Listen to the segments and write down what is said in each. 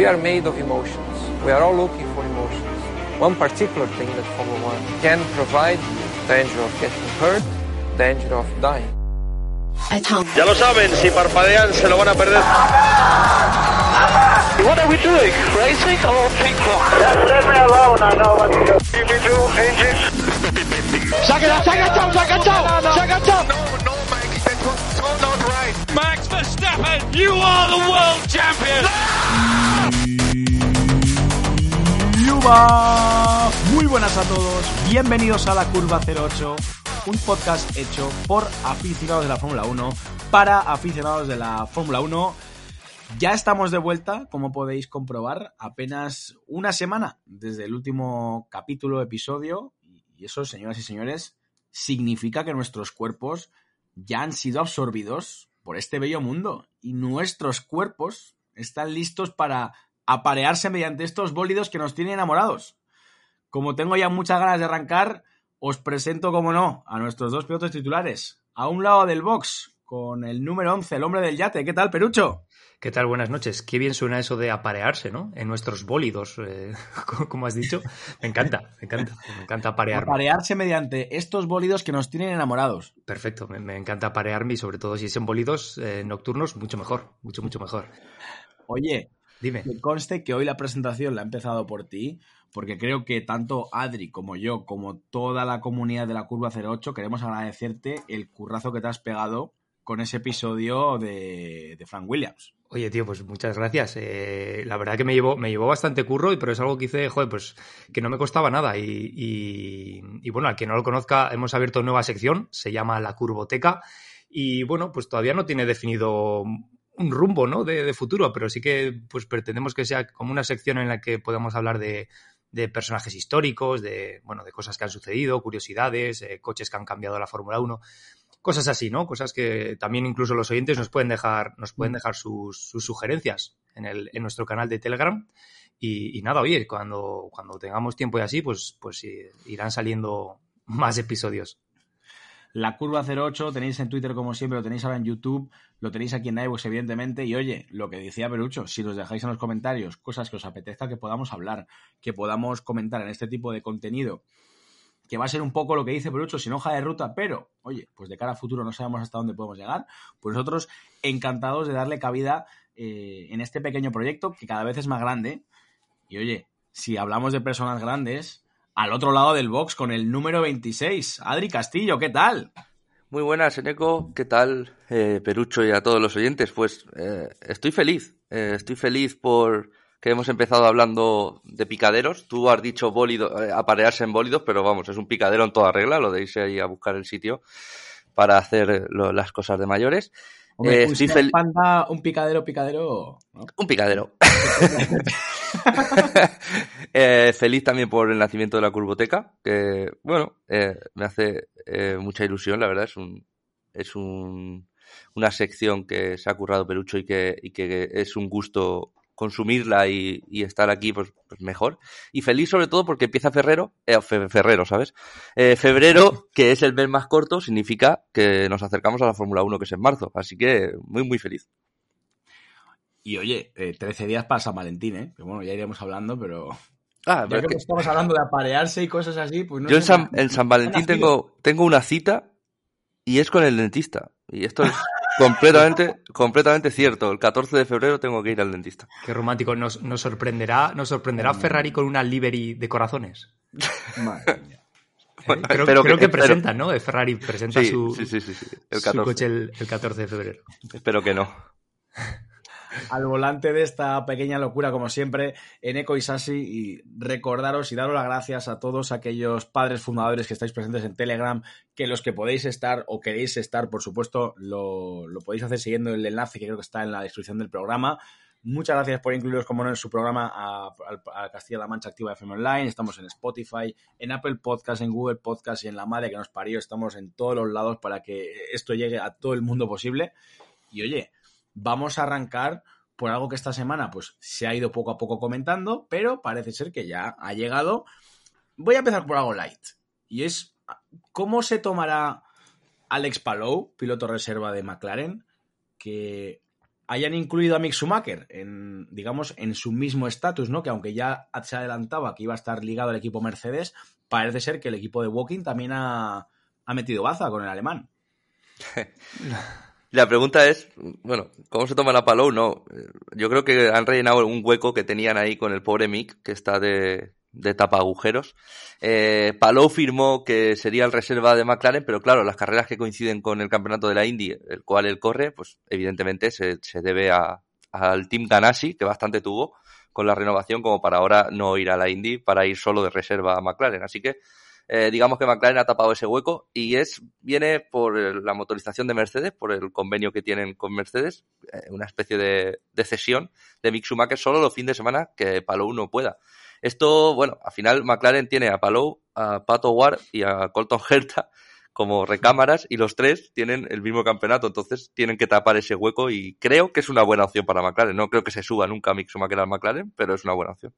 we are made of emotions. We are all looking for emotions. One particular thing that Formula One can provide danger of getting hurt, danger of dying. Ya lo saben, si parpadean se lo van a perder. What are we doing? Racing or ping pong? Just leave me alone, I know what to do. Give me two engines. Se ha quedado, se ha enganchado, se ha enganchado, se ha enganchado. No, Mikey, that was so not right. Max Verstappen, you are the world champion. Muy buenas a todos, bienvenidos a la Curva 08, un podcast hecho por aficionados de la Fórmula 1 para aficionados de la Fórmula 1. Ya estamos de vuelta, como podéis comprobar, apenas una semana desde el último capítulo, episodio, y eso, señoras y señores, significa que nuestros cuerpos ya han sido absorbidos por este bello mundo y nuestros cuerpos están listos para aparearse mediante estos bólidos que nos tienen enamorados. Como tengo ya muchas ganas de arrancar, os presento, como no, a nuestros dos pilotos titulares. A un lado del box, con el número 11, el hombre del yate. ¿Qué tal, Perucho? ¿Qué tal? Buenas noches. Qué bien suena eso de aparearse, ¿no? En nuestros bólidos, eh, como has dicho. Me encanta, me encanta. Me encanta aparearme. Aparearse mediante estos bólidos que nos tienen enamorados. Perfecto, me, me encanta aparearme y sobre todo si son bólidos eh, nocturnos, mucho mejor, mucho, mucho mejor. Oye, Dime. que conste que hoy la presentación la he empezado por ti, porque creo que tanto Adri como yo, como toda la comunidad de la Curva 08, queremos agradecerte el currazo que te has pegado con ese episodio de, de Frank Williams. Oye, tío, pues muchas gracias. Eh, la verdad que me llevó, me llevó bastante curro, pero es algo que hice, joder, pues que no me costaba nada. Y, y, y bueno, al que no lo conozca, hemos abierto nueva sección, se llama La Curvoteca. Y bueno, pues todavía no tiene definido un rumbo, ¿no? De, de, futuro, pero sí que pues pretendemos que sea como una sección en la que podamos hablar de, de personajes históricos, de, bueno, de cosas que han sucedido, curiosidades, eh, coches que han cambiado la Fórmula 1 cosas así, ¿no? Cosas que también incluso los oyentes nos pueden dejar, nos pueden dejar sus, sus sugerencias en, el, en nuestro canal de Telegram. Y, y, nada, oye, cuando, cuando tengamos tiempo y así, pues, pues irán saliendo más episodios. La Curva 08 tenéis en Twitter como siempre, lo tenéis ahora en YouTube, lo tenéis aquí en iVoox evidentemente y oye, lo que decía Perucho, si nos dejáis en los comentarios cosas que os apetezca que podamos hablar, que podamos comentar en este tipo de contenido, que va a ser un poco lo que dice Perucho, sin hoja de ruta, pero, oye, pues de cara a futuro no sabemos hasta dónde podemos llegar, pues nosotros encantados de darle cabida eh, en este pequeño proyecto que cada vez es más grande. Y oye, si hablamos de personas grandes, al otro lado del box con el número 26, Adri Castillo, ¿qué tal? Muy buenas, Eneco, ¿qué tal, eh, Perucho y a todos los oyentes? Pues eh, estoy feliz, estoy feliz por que hemos empezado hablando de picaderos. Tú has dicho bólido, eh, aparearse en bólidos, pero vamos, es un picadero en toda regla, lo de irse ahí a buscar el sitio para hacer lo, las cosas de mayores. Hombre, eh, estoy fel... panda, un picadero, picadero. ¿no? Un picadero. eh, feliz también por el nacimiento de la curvoteca, que bueno, eh, me hace mucha ilusión, la verdad, es un, es un, una sección que se ha currado Perucho y que, y que es un gusto consumirla y, estar aquí, pues, pues, mejor. Y feliz sobre todo porque empieza Ferrero, eh, Ferrero, ¿sabes? Eh, febrero, que es el mes más corto, significa que nos acercamos a la Fórmula 1, que es en marzo. Así que muy, muy feliz. Y oye, eh, 13 días para San Valentín, ¿eh? Que bueno, ya iremos hablando, pero... Ah, ya que, que estamos hablando de aparearse y cosas así, pues no Yo en San, en San Valentín tengo, tengo una cita y es con el dentista. Y esto es completamente, completamente cierto. El 14 de febrero tengo que ir al dentista. Qué romántico. ¿Nos, nos sorprenderá, nos sorprenderá Ferrari con una livery de corazones? Madre mía. Bueno, creo, creo que, que presentan, ¿no? Ferrari presenta sí, su, sí, sí, sí, El su, coche el, el 14 de febrero. Espero que no. Al volante de esta pequeña locura, como siempre, Eneco y Sasi, y recordaros y daros las gracias a todos aquellos padres fundadores que estáis presentes en Telegram, que los que podéis estar o queréis estar, por supuesto, lo, lo podéis hacer siguiendo el enlace que creo que está en la descripción del programa. Muchas gracias por incluiros, como no, en su programa a, Castilla-La Mancha Activa FM Online. Estamos en Spotify, en Apple Podcast, en Google Podcast y en la madre que nos parió. Estamos en todos los lados para que esto llegue a todo el mundo posible. Y oye, vamos a arrancar por algo que esta semana pues se ha ido poco a poco comentando, pero parece ser que ya ha llegado. Voy a empezar por algo light. Y es cómo se tomará Alex Palou, piloto reserva de McLaren, que hayan incluido a Mick Schumacher en, digamos, en su mismo estatus, ¿no? Que aunque ya se adelantaba que iba a estar ligado al equipo Mercedes, parece ser que el equipo de Walking también ha, ha metido baza con el alemán. La pregunta es, bueno, ¿cómo se toma la Palou? No, yo creo que han rellenado un hueco que tenían ahí con el pobre Mick, que está de, tapa agujeros. Eh, firmó que sería el reserva de McLaren, pero claro, las carreras que coinciden con el campeonato de la Indy, el cual él corre, pues evidentemente se, se debe a, al Team Ganassi, que bastante tuvo con la renovación, como para ahora no ir a la Indy, para ir solo de reserva a McLaren. Así que eh, digamos que McLaren ha tapado ese hueco y es viene por la motorización de Mercedes, por el convenio que tienen con Mercedes, eh, una especie de, de, cesión de Mick Schumacher solo los fines de semana que Palou no pueda. Esto, bueno, al final McLaren tiene a Palou, a Pato Ward y a Colton Herta como recámaras y los tres tienen el mismo campeonato, entonces tienen que tapar ese hueco y creo que es una buena opción para McLaren. No creo que se suba nunca Mick Schumacher al McLaren, pero es una buena opción.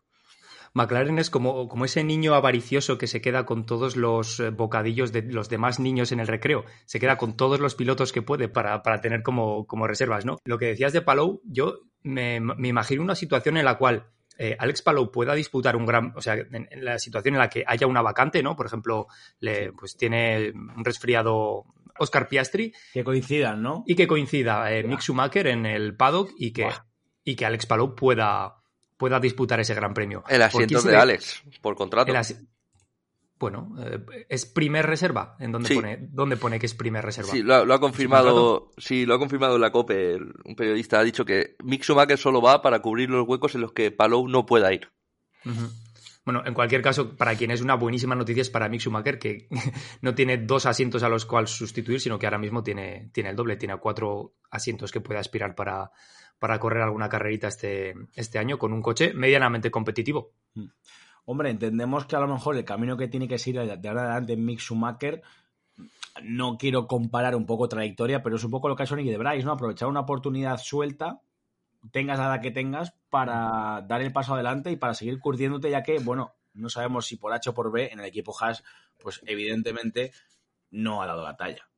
McLaren es como, como ese niño avaricioso que se queda con todos los eh, bocadillos de los demás niños en el recreo. Se queda con todos los pilotos que puede para, para tener como, como, reservas, ¿no? Lo que decías de Palou, yo me, me imagino una situación en la cual eh, Alex Palou pueda disputar un gran, o sea, en, en, la situación en la que haya una vacante, ¿no? Por ejemplo, le, pues tiene un resfriado Oscar Piastri. Que coincidan, ¿no? Y que coincida eh, Mick Schumacher en el paddock y que, y que Alex Palou pueda, pueda disputar ese gran premio. El asiento de Alex, por contrato. Bueno, eh, es primer reserva, en donde Sí. pone, ¿dónde pone que es primer reserva. Sí, lo, ha- lo ha confirmado, sí, lo ha confirmado en la COPE. Un periodista ha dicho que Mick Schumacher solo va para cubrir los huecos en los que Palou no pueda ir. Bueno, en cualquier caso, para quien es una buenísima noticia es para Mick Schumacher, que no tiene dos asientos a los cuales sustituir, sino que ahora mismo tiene, tiene el doble, tiene cuatro asientos que puede aspirar para, para correr alguna carrerita este, este año con un coche medianamente competitivo. Hombre, entendemos que a lo mejor el camino que tiene que seguir de ahora adelante Mick Schumacher, no quiero comparar un poco trayectoria, pero es un poco lo que ha hecho Nicky de Bryce, ¿no? Aprovechar una oportunidad suelta, tengas la edad que tengas, para dar el paso adelante y para seguir curtiéndote, ya que, bueno, no sabemos si por H o por B en el equipo Haas, pues evidentemente no ha dado la talla.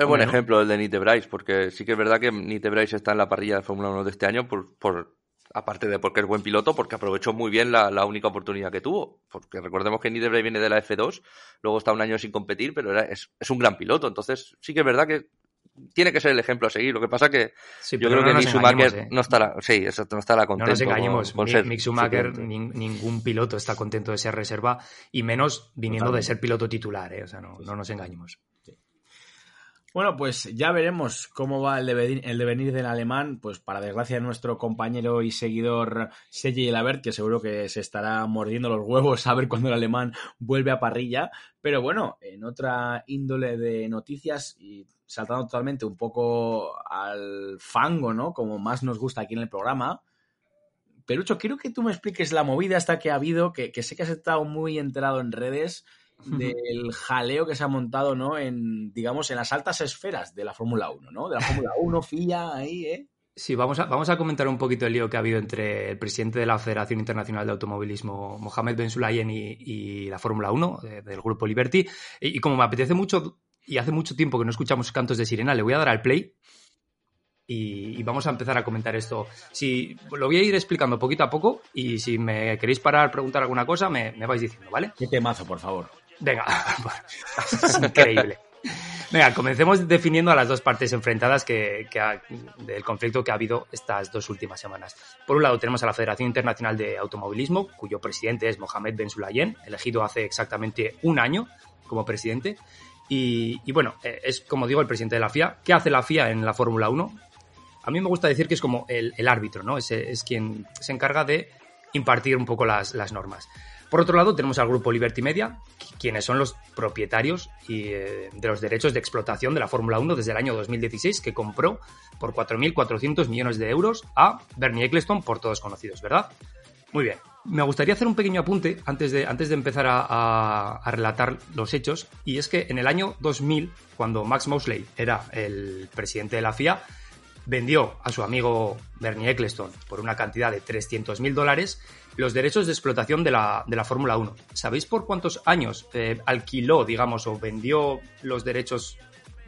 Es buen ¿no? ejemplo el de Nite Bryce, porque sí que es verdad que Nite Bryce está en la parrilla de Fórmula 1 de este año, por, por, aparte de porque es buen piloto, porque aprovechó muy bien la, la única oportunidad que tuvo. Porque recordemos que Nite Bryce viene de la F2, luego está un año sin competir, pero era- es, es un gran piloto. Entonces sí que es verdad que tiene que ser el ejemplo a seguir. Lo que pasa que Sí, yo creo que no Mick Schumacher ¿eh? no estará, sí, exacto, no estará No contento nos engañemos, con, con Mick- ser Mick Schumacher, nin- ningún piloto está contento de ser reserva y menos viniendo de ser piloto titular, ¿eh? o sea, no, no nos engañemos. Bueno, pues ya veremos cómo va el devenir, el devenir del alemán, pues para desgracia de nuestro compañero y seguidor Sergi Labert, que seguro que se estará mordiendo los huevos a ver cuando el alemán vuelve a parrilla. Pero bueno, en otra índole de noticias y saltando totalmente un poco al fango, ¿no? Como más nos gusta aquí en el programa. Perucho, quiero que tú me expliques la movida esta que ha habido, que sé que has estado muy enterado en redes del jaleo que se ha montado, ¿no? En, digamos, en las altas esferas de la Fórmula 1, ¿no? De la Fórmula 1, FIA, ahí, ¿eh? Sí, vamos a, vamos a comentar un poquito el lío que ha habido entre el presidente de la Federación Internacional de Automovilismo, Mohamed Ben Sulayem, y, y la Fórmula 1 eh, del grupo Liberty. Y, y como me apetece mucho y hace mucho tiempo que no escuchamos cantos de sirena, le voy a dar al play y, y vamos a empezar a comentar esto. Si, lo voy a ir explicando poquito a poco y si me queréis parar, preguntar alguna cosa, me, me vais diciendo, ¿vale? Qué temazo, por favor. Venga, es increíble. Venga, comencemos definiendo a las dos partes enfrentadas que, que ha- del conflicto que ha habido estas dos últimas semanas. Por un lado tenemos a la Federación Internacional de Automovilismo, cuyo presidente es Mohamed Ben Sulayem, elegido hace exactamente un año como presidente. Y, y bueno, eh, es como digo el presidente de la FIA. ¿Qué hace la FIA en la Fórmula 1? A mí me gusta decir que es como el, el árbitro, ¿no? Es, es quien se encarga de impartir un poco las, las normas. Por otro lado, tenemos al grupo Liberty Media, quienes son los propietarios y, eh, de los derechos de explotación de la Fórmula 1 desde el año 2016, que compró por 4.400 millones de euros a Bernie Eccleston, por todos conocidos, ¿verdad? Muy bien. Me gustaría hacer un pequeño apunte antes de, antes de empezar a, a- relatar los hechos, y es que en el año 2000, cuando Max Mosley era el presidente de la FIA, vendió a su amigo Bernie Eccleston por una cantidad de 300.000 dólares los derechos de explotación de la, de la Fórmula 1. ¿Sabéis por cuántos años eh, alquiló, digamos, o vendió los derechos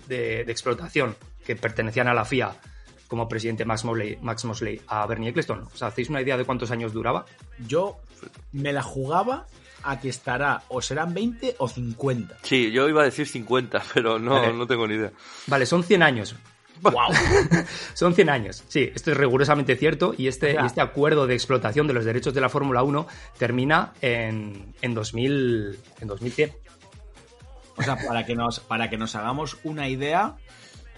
de, de explotación que pertenecían a la FIA como presidente Max Mosley, Max Mosley a Bernie Eccleston? ¿Os hacéis una idea de cuántos años duraba? Yo me la jugaba a que estará o serán 20 o 50. Sí, yo iba a decir 50, pero no, Vale. no tengo ni idea. Vale, son 100 años. ¡Wow! Son 100 años, sí, esto es rigurosamente cierto y este, y este acuerdo de explotación de los derechos de la Fórmula 1 termina en, en, 2000, en 2100. O sea, para que nos, para que nos hagamos una idea,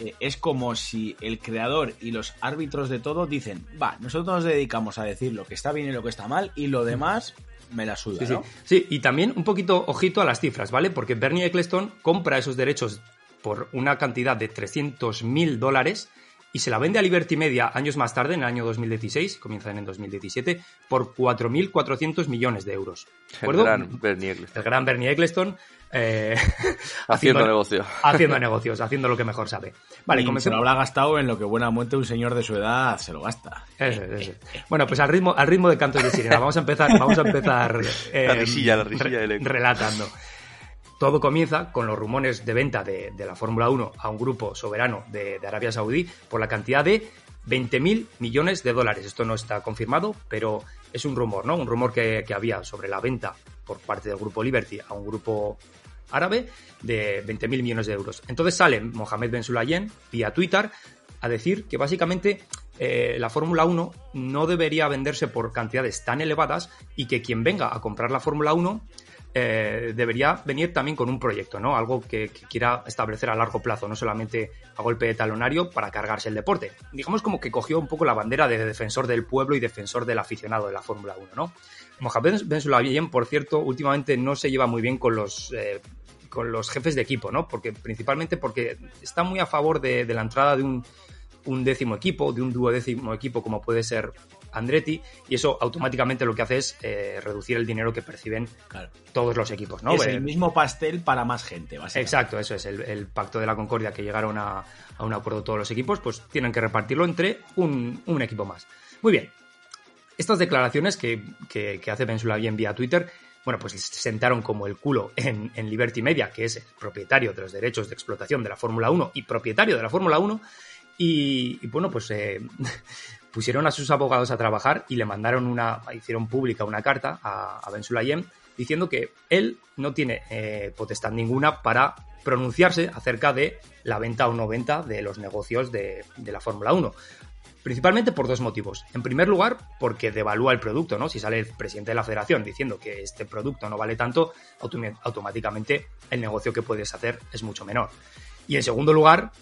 eh, es como si el creador y los árbitros de todo dicen, va, nosotros nos dedicamos a decir lo que está bien y lo que está mal y lo demás me la suda, Sí, sí. Sí, y también un poquito ojito a las cifras, ¿vale? Porque Bernie Eccleston compra esos derechos por una cantidad de 300 mil dólares y se la vende a Liberty Media años más tarde, en el año 2016, comienzan en 2017, por 4.400 millones de euros. ¿De El acuerdo? gran Bernie Eccleston. El gran Bernie Eccleston eh, Haciendo negocio. Haciendo negocios, haciendo lo que mejor sabe. Vale, y se comencemos. lo habrá gastado en lo que buenamente un señor de su edad se lo gasta. Bueno, pues al ritmo, al ritmo de cantos de sirena, vamos a empezar, vamos a empezar eh, La risilla, la risilla del eco. relatando. Todo comienza con los rumores de venta de, la Fórmula 1 a un grupo soberano de, Arabia Saudí por la cantidad de 20.000 millones de dólares. Esto no está confirmado, pero es un rumor, ¿no? Un rumor que, que había sobre la venta por parte del grupo Liberty a un grupo árabe de 20.000 millones de euros. Entonces sale Mohamed Ben Sulayem vía Twitter a decir que básicamente eh, la Fórmula 1 no debería venderse por cantidades tan elevadas y que quien venga a comprar la Fórmula 1 eh, debería venir también con un proyecto, ¿no? Algo que, quiera establecer a largo plazo, no solamente a golpe de talonario para cargarse el deporte. Digamos como que cogió un poco la bandera de defensor del pueblo y defensor del aficionado de la Fórmula 1, ¿no? Mohamed Ben Sulayem, por cierto, últimamente no se lleva muy bien con los eh, con los jefes de equipo, ¿no? Porque principalmente porque está muy a favor de, de la entrada de un, un décimo equipo, de un duodécimo equipo como puede ser Andretti, y eso automáticamente lo que hace es eh, reducir el dinero que perciben Claro. todos los equipos, ¿no? es Eh, el mismo pastel para más gente, básicamente. Exacto, eso es el, el pacto de la concordia que llegaron a, a un acuerdo todos los equipos, pues tienen que repartirlo entre un, un equipo más. Muy bien. Estas declaraciones que, que, que hace Ben Sulayem vía Twitter, bueno, pues se sentaron como el culo en, en Liberty Media, que es el propietario de los derechos de explotación de la Fórmula 1 y propietario de la Fórmula 1, y, y bueno, pues eh, pusieron a sus abogados a trabajar y le mandaron una, hicieron pública una carta a, a Ben Sulayem diciendo que él no tiene eh, potestad ninguna para pronunciarse acerca de la venta o no venta de los negocios de, la Fórmula 1. Principalmente por dos motivos. En primer lugar, porque devalúa el producto, ¿no? Si sale el presidente de la federación diciendo que este producto no vale tanto, autom- automáticamente el negocio que puedes hacer es mucho menor. Y en segundo lugar,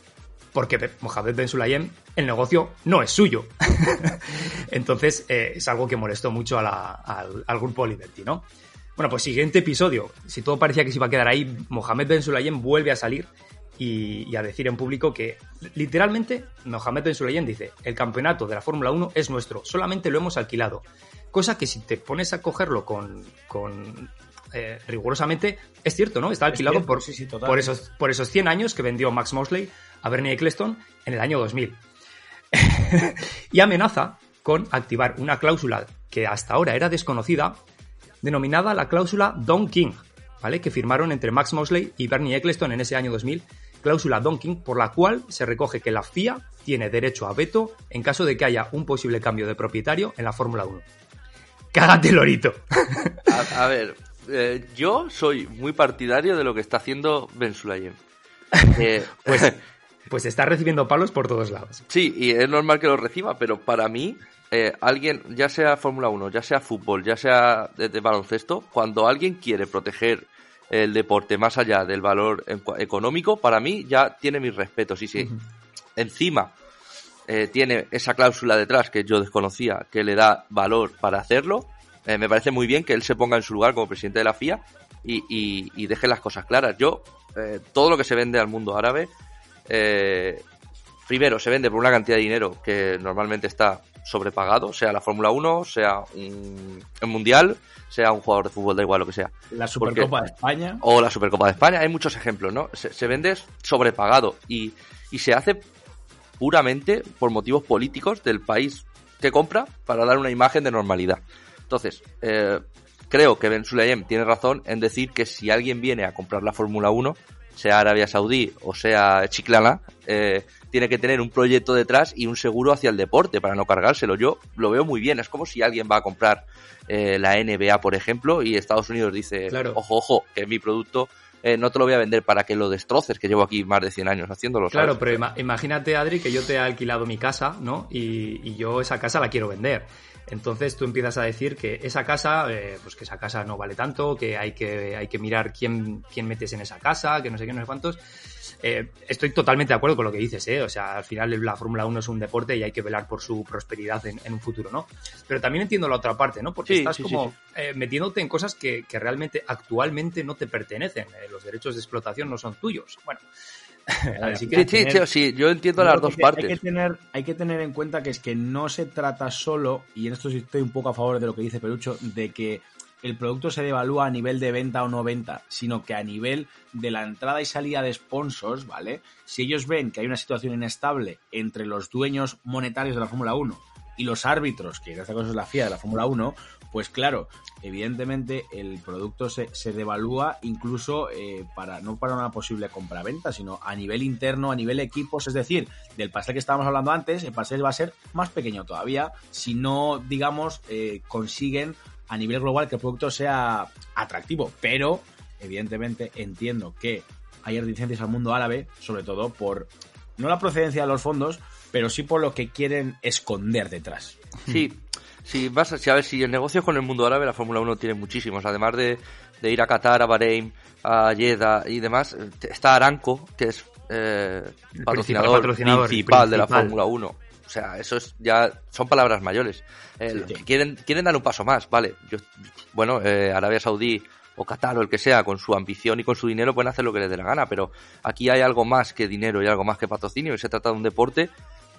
porque Mohamed Ben Sulayem, el negocio no es suyo. Entonces, eh, es algo que molestó mucho a la- al, al grupo Liberty, ¿no? Bueno, pues siguiente episodio. Si todo parecía que se iba a quedar ahí, Mohamed Ben Sulayem vuelve a salir y, y a decir en público que literalmente Mohamed Ben Sulayem dice, el campeonato de la Fórmula 1 es nuestro, solamente lo hemos alquilado. Cosa que si te pones a cogerlo con, con eh, rigurosamente, es cierto, ¿no? Está alquilado cierto, por, sí, sí, total. por, esos, por esos 100 años que vendió Max Mosley a Bernie Eccleston en el año 2000. y amenaza con activar una cláusula que hasta ahora era desconocida, denominada la cláusula Don King, ¿vale? Que firmaron entre Max Mosley y Bernie Eccleston en ese año 2000, cláusula Don King, por la cual se recoge que la FIA tiene derecho a veto en caso de que haya un posible cambio de propietario en la Fórmula 1. Cágate, Lorito. A, a ver, eh, yo soy muy partidario de lo que está haciendo Ben Sulayem. Eh, Pues, pues está recibiendo palos por todos lados. sí, y es normal que lo reciba, pero para mí, eh, alguien, ya sea Fórmula 1, ya sea fútbol, ya sea de, de baloncesto, cuando alguien quiere proteger el deporte más allá del valor económico, para mí ya tiene mis respetos. Y si encima eh, tiene esa cláusula detrás que yo desconocía, que le da valor para hacerlo, eh, me parece muy bien que él se ponga en su lugar como presidente de la FIA y, y- y deje las cosas claras. Yo, todo lo que se vende al mundo árabe, eh, primero se vende por una cantidad de dinero que normalmente está sobrepagado, sea la Fórmula 1, sea un, un mundial, sea un jugador de fútbol, da igual lo que sea La Supercopa de España. o la Supercopa de España. Hay muchos ejemplos, ¿no? Se, se vende sobrepagado y, y se hace puramente por motivos políticos del país que compra para dar una imagen de normalidad. Entonces, eh, creo que Ben Sulayem tiene razón en decir que si alguien viene a comprar la Fórmula 1, sea Arabia Saudí o sea Chiclana, eh, tiene que tener un proyecto detrás y un seguro hacia el deporte para no cargárselo. Yo lo veo muy bien. Es como si alguien va a comprar eh, la NBA, por ejemplo, y Estados Unidos dice, ojo, ojo, que mi producto eh, no te lo voy a vender para que lo destroces, que llevo aquí más de 100 años haciéndolo. Claro, pero imagínate, Adri, que yo te he alquilado mi casa, ¿no? Y, yo esa casa la quiero vender. Entonces tú empiezas a decir que esa casa, eh, pues que esa casa no vale tanto, que hay que, hay que mirar quién, quién metes en esa casa, que no sé qué, no sé cuántos. Eh, estoy totalmente de acuerdo con lo que dices, ¿eh? O sea, al final la Fórmula 1 es un deporte y hay que velar por su prosperidad en, un futuro, ¿no? Pero también entiendo la otra parte, ¿no? Porque estás como eh, metiéndote en cosas que, realmente actualmente no te pertenecen. Los derechos de explotación no son tuyos. Bueno. sí, sí, sí, yo entiendo las dos partes. Hay que, tener, hay que tener en cuenta que es que no se trata solo, y en esto sí estoy un poco a favor de lo que dice Perucho, de que el producto se devalúa a nivel de venta o no venta, sino que a nivel de la entrada y salida de sponsors, ¿vale? Si ellos ven que hay una situación inestable entre los dueños monetarios de la Fórmula 1 y los árbitros, que en este caso es la FIA de la Fórmula 1, pues claro, evidentemente el producto se, devalúa incluso eh, para no para una posible compra-venta, sino a nivel interno, a nivel equipos, es decir, del pastel que estábamos hablando antes, el pastel va a ser más pequeño todavía si no, digamos, eh, consiguen a nivel global que el producto sea atractivo, pero evidentemente entiendo que hay reticencias al mundo árabe, sobre todo por no la procedencia de los fondos, pero sí por lo que quieren esconder detrás. Sí, sí, vas a, ver, si el negocio con el mundo árabe, la Fórmula 1 tiene muchísimos, además de, ir a Qatar, a Bahrein, a Jeddah y demás, está Aranco, que es eh, patrocinador, principal, de la Fórmula 1. O sea, eso es ya son palabras mayores. Eh, quieren, quieren dar un paso más, vale. Yo, bueno, eh, Arabia Saudí o Qatar o el que sea, con su ambición y con su dinero pueden hacer lo que les dé la gana, pero aquí hay algo más que dinero y algo más que patrocinio y se trata de un deporte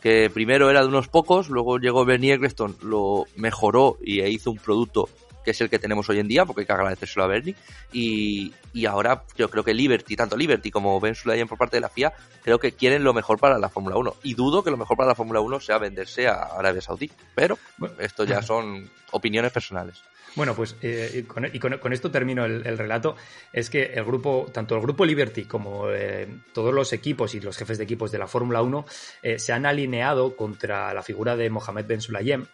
que primero era de unos pocos, luego llegó Bernie Eccleston, lo mejoró y hizo un producto que es el que tenemos hoy en día, porque hay que agradecérselo a Bernie. Y, y ahora yo creo que Liberty, tanto Liberty como Ben Sulayem por parte de la FIA, creo que quieren lo mejor para la Fórmula 1. Y dudo que lo mejor para la Fórmula 1 sea venderse a Arabia Saudí. Pero esto ya son opiniones personales. Bueno, pues eh, y con, esto termino el, relato. Es que el grupo, tanto el grupo Liberty como eh, todos los equipos y los jefes de equipos de la Fórmula 1 eh, se han alineado contra la figura de Mohamed Ben Sulayem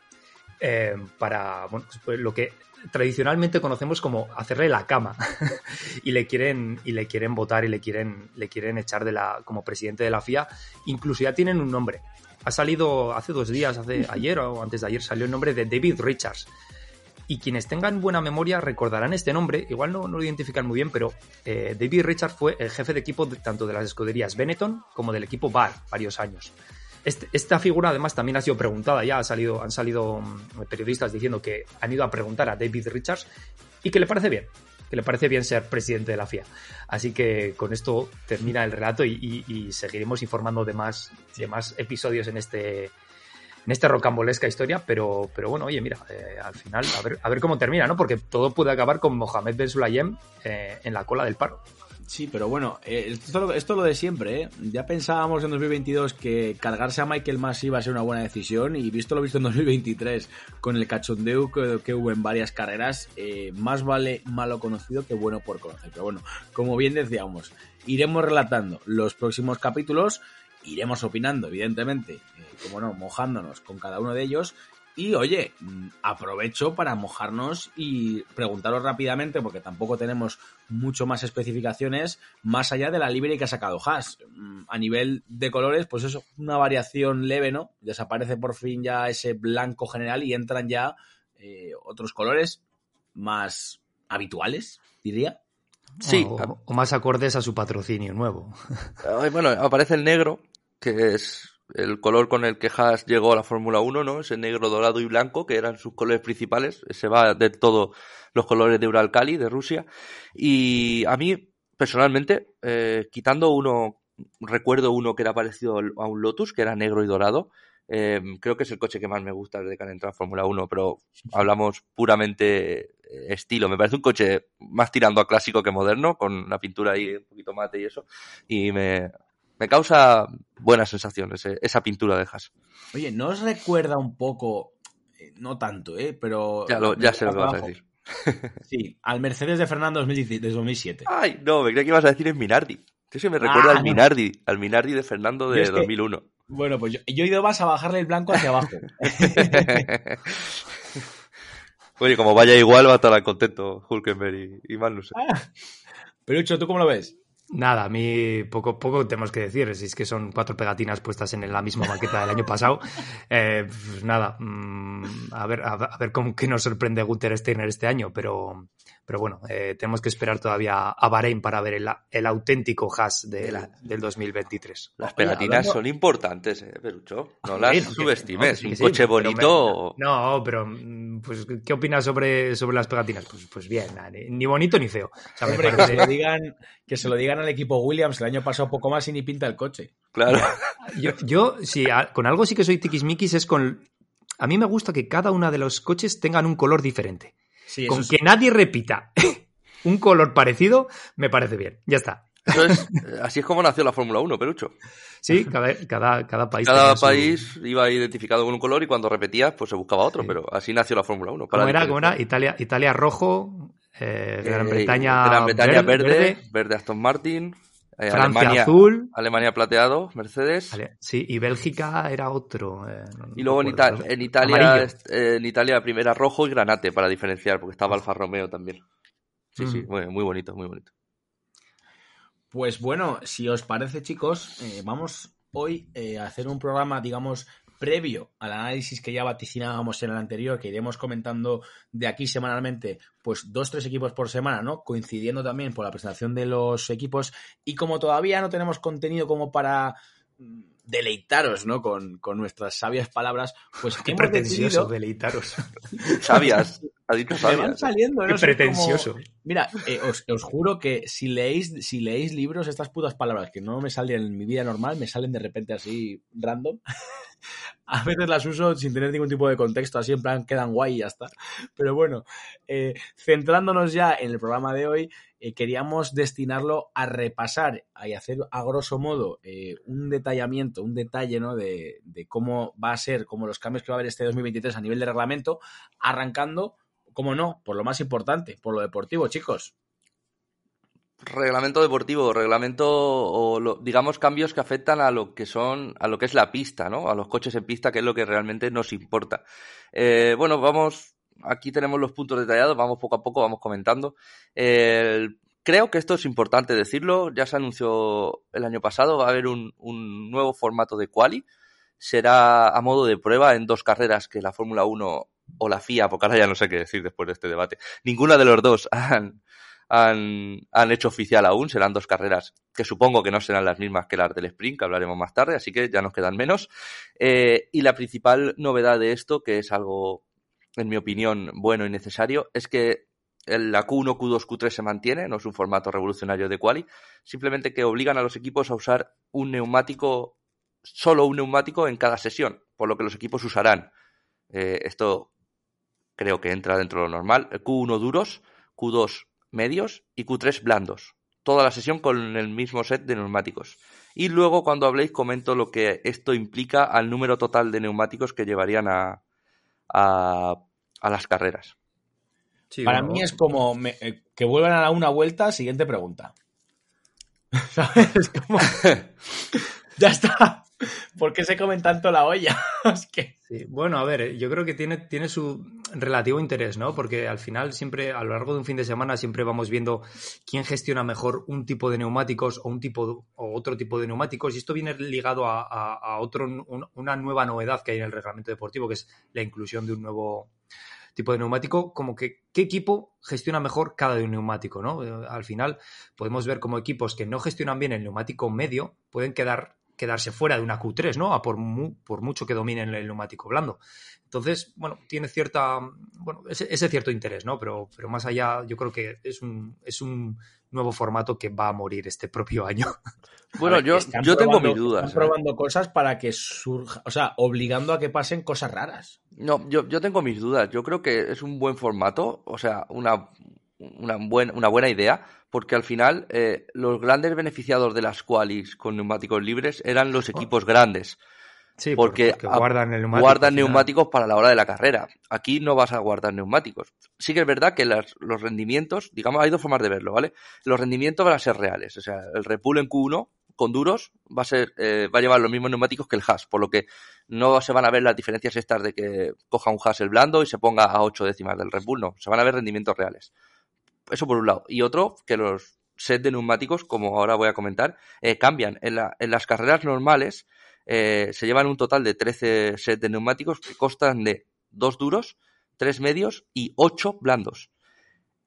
para bueno, pues, lo que tradicionalmente conocemos como hacerle la cama. Y le quieren y le quieren votar y le quieren le quieren echar de la como presidente de la FIA incluso ya tienen un nombre. Ha salido hace dos días hace ayer o antes de ayer salió el nombre de David Richards y quienes tengan buena memoria recordarán este nombre igual no, lo identifican muy bien pero eh, David Richards fue el jefe de equipo tanto de las escuderías Benetton como del equipo Bar varios años este, esta figura además también ha sido preguntada, ya ha salido, han salido mm, periodistas diciendo que han ido a preguntar a David Richards y que le parece bien, que le parece bien ser presidente de la FIA. Así que con esto termina el relato y, seguiremos informando de más, de más episodios en este, en esta rocambolesca historia, pero, pero bueno, oye, mira, eh, al final a ver, a ver cómo termina, ¿no? Porque todo puede acabar con Mohamed Ben Sulayem eh, en la cola del paro. Sí, pero bueno, eh, esto, esto, es lo de siempre, ¿eh? Ya pensábamos en 2022 que cargarse a Michael Massey iba a ser una buena decisión y visto lo visto en 2023 con el cachondeo que, hubo en varias carreras, más vale malo conocido que bueno por conocer. Pero bueno, como bien decíamos, iremos relatando los próximos capítulos, iremos opinando, evidentemente, eh, como no, mojándonos con cada uno de ellos y oye, mm, aprovecho para mojarnos y preguntaros rápidamente, porque tampoco tenemos mucho más especificaciones, más allá de la libre que ha sacado Haas. Mm, a nivel de colores, pues eso, una variación leve, ¿no? Desaparece por fin ya ese blanco general y entran ya eh, otros colores más habituales, diría. Sí. o más acordes a su patrocinio nuevo. Bueno, aparece el negro, que es el color con el que Haas llegó a la Fórmula 1, ¿no? Ese negro, dorado y blanco, que eran sus colores principales. Se va de todo los colores de Uralkali, de Rusia. Y a mí, personalmente, eh, quitando uno, recuerdo uno que era parecido a un Lotus, que era negro y dorado. Eh, creo que es el coche que más me gusta desde que han entrado a Fórmula 1, pero hablamos puramente eh, estilo. Me parece un coche más tirando a clásico que moderno, con la pintura ahí un poquito mate y eso. Y me, me causa buenas sensaciones esa pintura de Haas. Oye, ¿no os recuerda un poco, eh, no tanto, eh, pero... Ya, ya sé lo que vas a decir. Sí, al Mercedes de Fernando de 2007. Ay, no, me creía que ibas a decir en Minardi. Eso me recuerda al Minardi, al Minardi de Fernando de 2001. Bueno, pues yo, he ido más a bajarle el blanco hacia abajo. Oye, como vaya igual va a estar contento Hulkenberg y, y Magnussen. Ah. Perucho, ¿tú cómo lo ves? Nada, a mí poco, poco tenemos que decir, si es que son cuatro pegatinas puestas en la misma maqueta del año pasado. Eh, pues nada, mm, a ver, a, ver cómo que nos sorprende Gunther Steiner este año, pero, pero bueno, eh, tenemos que esperar todavía a Bahrein para ver el, auténtico Haas de del 2023. Las pegatinas son importantes, ¿eh, Perucho? No las subestimes. un coche bonito. no, pero mm, pues, ¿qué opinas sobre, sobre las pegatinas? Pues, pues bien, ni bonito ni feo. que, se lo digan, que se lo digan al equipo Williams el año pasado poco más y ni pinta el coche. Claro. Yo, yo sí, con algo sí que soy tiquismiquis es con. A mí me gusta que cada uno de los coches tengan un color diferente con que nadie repita un color parecido, me parece bien. Ya está. así es como nació la Fórmula 1, Perucho. Sí, cada, cada, país. Cada país iba identificado con un color y cuando repetías, pues se buscaba otro, pero así nació la Fórmula 1. ¿Cómo era? ¿Cómo era? Italia, Italia rojo, eh, Gran eh, Bretaña, Gran Bretaña verde, verde, Aston Martin, eh, Francia Alemania, azul. Alemania plateado, Mercedes. Sí, y Bélgica era otro. y luego en, en, Italia, en Italia primera rojo y granate para diferenciar, porque estaba Alfa Romeo también. Sí, sí, muy, muy bonito, muy bonito. Pues bueno, si os parece, chicos, eh, vamos hoy eh, a hacer un programa, digamos, previo al análisis que ya vaticinábamos en el anterior, que iremos comentando de aquí semanalmente, pues dos, tres equipos por semana, ¿no? Coincidiendo también por la presentación de los equipos. Y como todavía no tenemos contenido como para mm, deleitaros, ¿no? Con, con nuestras sabias palabras, pues qué pretencioso deleitaros. sabias, ha dicho sabias. van saliendo, Qué pretencioso. Mira, eh, os, os, juro que si leéis, si leéis libros, estas putas palabras que no me salen en mi vida normal, me salen de repente así random. a veces las uso sin tener ningún tipo de contexto, así en plan quedan guay y ya está. Pero bueno, eh, centrándonos ya en el programa de hoy, eh, queríamos destinarlo a repasar y hacer a grosso modo eh, un detallamiento, un detalle ¿no? de, cómo va a ser, cómo los cambios que va a haber este 2023 a nivel de reglamento, arrancando, como no, por lo más importante, por lo deportivo, chicos. Reglamento deportivo, reglamento o digamos cambios que afectan a lo que son, a lo que es la pista, ¿no? A los coches en pista, que es lo que realmente nos importa. Eh, bueno, vamos, aquí tenemos los puntos detallados, vamos poco a poco, vamos comentando. creo que esto es importante decirlo, ya se anunció el año pasado, va a haber un, un nuevo formato de quali, será a modo de prueba en dos carreras que la Fórmula 1 o la FIA, porque ahora ya no sé qué decir después de este debate, ninguna de los dos han, han, han hecho oficial aún. Serán dos carreras que supongo que no serán las mismas que las del sprint, que hablaremos más tarde, así que ya nos quedan menos. Eh, y la principal novedad de esto, que es algo, en mi opinión, bueno y necesario, es que la Q1, Q2, Q3 se mantiene, no es un formato revolucionario de quali, simplemente que obligan a los equipos a usar un neumático, solo un neumático en cada sesión, por lo que los equipos usarán. Eh, esto creo que entra dentro de lo normal. Q1 duros, Q2 medios y Q3 blandos. Toda la sesión con el mismo set de neumáticos. Y luego cuando habléis comento lo que esto implica al número total de neumáticos que llevarían a, a, las carreras. Para mí es como eh, que vuelvan a dar una vuelta, siguiente pregunta. ¿Sabes? Como... ya está. ¿Por qué se comen tanto la olla? que... Bueno, a ver, yo creo que tiene, tiene su relativo interés, ¿no? Porque al final siempre, a lo largo de un fin de semana, siempre vamos viendo quién gestiona mejor un tipo de neumáticos o un tipo o otro tipo de neumáticos. Y esto viene ligado a, otro, una nueva novedad que hay en el reglamento deportivo, que es la inclusión de un nuevo tipo de neumático, como que qué equipo gestiona mejor cada neumático, ¿no? Eh, al final podemos ver como equipos que no gestionan bien el neumático medio pueden quedar quedarse fuera de una Q3, ¿no? A por, por mucho que dominen el neumático blando. Entonces, bueno, tiene cierta, bueno, ese, cierto interés, ¿no? Pero, pero más allá, yo creo que es un, es un nuevo formato que va a morir este propio año. Bueno, yo, yo tengo mis dudas. Están ¿eh? probando cosas para que surja, o sea, obligando a que pasen cosas raras. No, yo, yo tengo mis dudas. Yo creo que es un buen formato, o sea, una, una, una buena idea, porque al final eh, los grandes beneficiados de las qualis con neumáticos libres eran los equipos grandes. Sí, porque, guardan, el guardan neumáticos para la hora de la carrera. Aquí no vas a guardar neumáticos. Sí que es verdad que los rendimientos, digamos, hay dos formas de verlo, ¿vale? Los rendimientos van a ser reales. O sea, el Repul en Q1 con duros va a ser eh, va a llevar los mismos neumáticos que el Haas, por lo que no se van a ver las diferencias estas de que coja un Haas el blando y se ponga a 8 décimas del Red no, se van a ver rendimientos reales. Eso por un lado. Y otro, que los set de neumáticos, como ahora voy a comentar, eh, cambian. En, en las carreras normales eh, se llevan un total de 13 sets de neumáticos que constan de dos duros, tres medios y ocho blandos.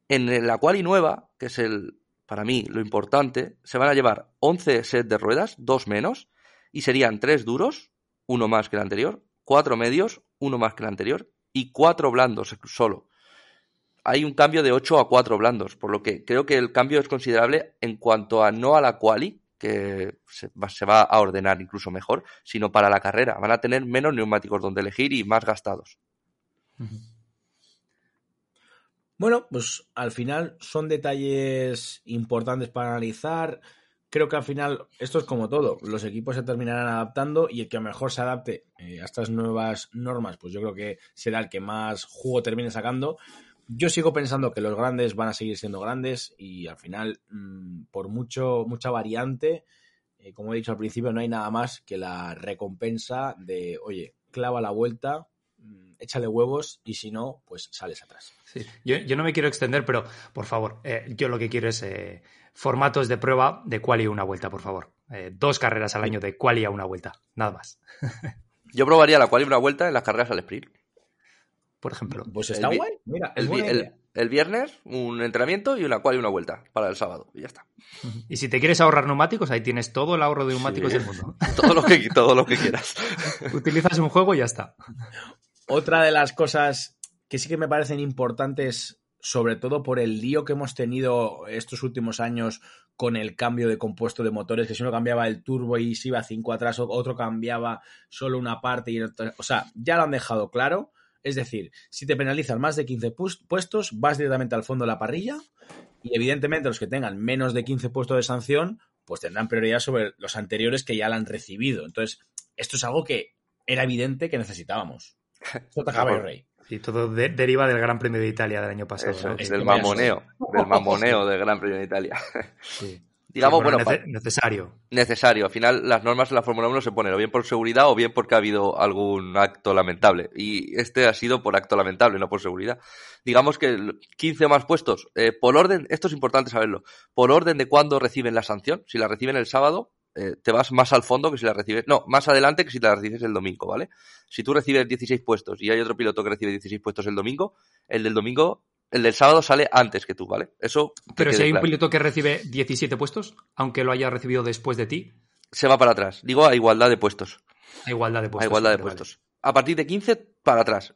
En la quali nueva, que es el, para mí, lo importante, se van a llevar 11 sets de ruedas, dos menos, y serían tres duros, uno más que el anterior, cuatro medios, uno más que el anterior, y cuatro blandos solo. Hay un cambio de 8 a 4 blandos, por lo que creo que el cambio es considerable en cuanto a no a la quali, que se va, a ordenar incluso mejor, sino para la carrera. Van a tener menos neumáticos donde elegir y más gastados. Bueno, pues al final son detalles importantes para analizar. Creo que al final esto es como todo. Los equipos se terminarán adaptando y el que mejor se adapte eh, a estas nuevas normas, pues yo creo que será el que más juego termine sacando. Yo sigo pensando que los grandes van a seguir siendo grandes y al final, mm, por mucho, mucha variante, eh, como he dicho al principio, no hay nada más que la recompensa de, oye, clava la vuelta, mm, échale huevos y si no, pues sales atrás. Sí. Yo, no me quiero extender, pero por favor, eh, yo lo que quiero es eh, formatos de prueba de cual y una vuelta, por favor. dos carreras al año de cual y a una vuelta, nada más. yo probaría la cual y una vuelta en las carreras al sprint por ejemplo. Pues está guay. Mira, el, viernes un entrenamiento y una cual y una vuelta para el sábado y ya está. Y si te quieres ahorrar neumáticos, ahí tienes todo el ahorro de neumáticos del mundo. todo, lo que, todo lo que quieras. Utilizas un juego y ya está. Otra de las cosas que sí que me parecen importantes, sobre todo por el lío que hemos tenido estos últimos años con el cambio de compuesto de motores, que si uno cambiaba el turbo y se iba 5 atrás, otro cambiaba solo una parte y o sea, ya lo han dejado claro es decir, si te penalizan más de 15 puestos, vas directamente al fondo de la parrilla y evidentemente los que tengan menos de 15 puestos de sanción, pues tendrán prioridad sobre los anteriores que ya la han recibido. Entonces, esto es algo que era evidente que necesitábamos. Esto rey. Y todo deriva del Gran Premio de Italia del año pasado. Es del mamoneo, del mamoneo del Gran Premio de Italia. Sí digamos, bueno, necesario. Necesario. Al final, las normas en la Fórmula 1 se ponen o bien por seguridad o bien porque ha habido algún acto lamentable. Y este ha sido por acto lamentable, no por seguridad. Digamos que 15 o más puestos, eh, por orden, esto es importante saberlo, por orden de cuándo reciben la sanción. Si la reciben el sábado, eh, te vas más al fondo que si la recibes, no, más adelante que si la recibes el domingo, ¿vale? Si tú recibes 16 puestos y hay otro piloto que recibe 16 puestos el domingo, el del domingo el del sábado sale antes que tú, ¿vale? Eso. Pero si hay un piloto que recibe 17 puestos, aunque lo haya recibido después de ti. Se va para atrás. Digo a igualdad de puestos. A igualdad de puestos. A igualdad de puestos. A partir de 15, para atrás.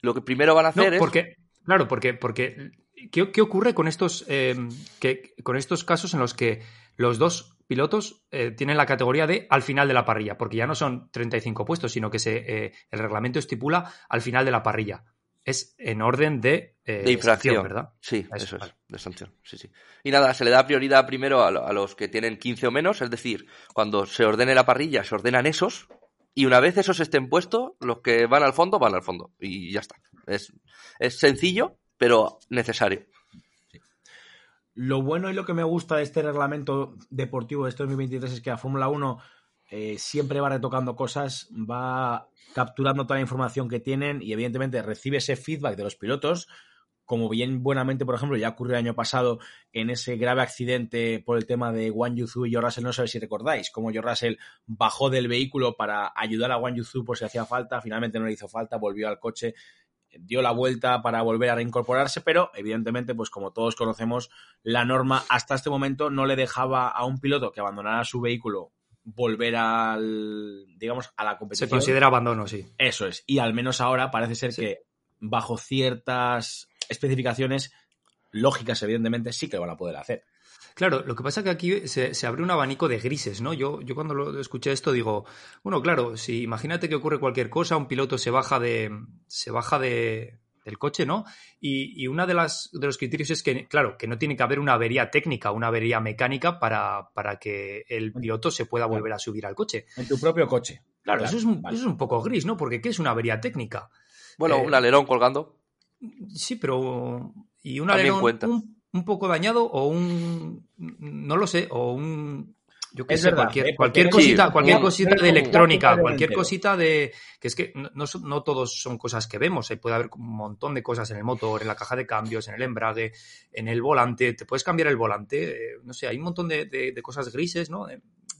Lo que primero van a hacer es. Porque, claro, porque. porque ¿qué, ocurre con estos, em, que, con estos casos en los que los dos pilotos eh, tienen la categoría de al final de la parrilla? Porque ya no son 35 puestos, sino que se, eh, el reglamento estipula al final de la parrilla es en orden de, eh, de infracción, ¿verdad? Sí, eso, es, de sanción. Sí, sí. Y nada, se le da prioridad primero a, los que tienen 15 o menos, es decir, cuando se ordene la parrilla, se ordenan esos, y una vez esos estén puestos, los que van al fondo, van al fondo. Y ya está. Es, es sencillo, pero necesario. Lo bueno y lo que me gusta de este reglamento deportivo de este 2023 es que la Fórmula 1 eh, siempre va retocando cosas, va capturando toda la información que tienen y evidentemente recibe ese feedback de los pilotos, como bien buenamente, por ejemplo, ya ocurrió el año pasado en ese grave accidente por el tema de Wang Yuzu y Joe Russell, no sé si recordáis, cómo Joe Russell bajó del vehículo para ayudar a Wang Yuzu por si hacía falta, finalmente no le hizo falta, volvió al coche, dio la vuelta para volver a reincorporarse, pero evidentemente, pues como todos conocemos, la norma hasta este momento no le dejaba a un piloto que abandonara su vehículo volver al, digamos, a la competición. Se considera abandono, sí. Eso es. Y al menos ahora parece ser que bajo ciertas especificaciones lógicas, evidentemente, sí que lo van a poder hacer. Claro, lo que pasa es que aquí se, abre un abanico de grises, ¿no? Yo, yo cuando lo escuché esto digo, bueno, claro, si imagínate que ocurre cualquier cosa, un piloto se baja de, se baja de, del coche, ¿no? Y, y una de las de los criterios es que, claro, que no tiene que haber una avería técnica, una avería mecánica para, para que el piloto se pueda volver a subir al coche. En tu propio coche. Claro, eso, es un, eso, es un, poco gris, ¿no? Porque ¿qué es una avería técnica? Bueno, un alerón colgando. Sí, pero. ¿Y un alerón un, un, poco dañado o un. No lo sé, o un. Yo sé, cualquier, cualquier cosita, cualquier cosita de electrónica, cualquier cosita de. Que es que no, no, todos son cosas que vemos. Puede haber un montón de cosas en el motor, en la caja de cambios, en el embrague, en el volante. Te puedes cambiar el volante. no sé, hay un montón de, de, cosas grises, ¿no?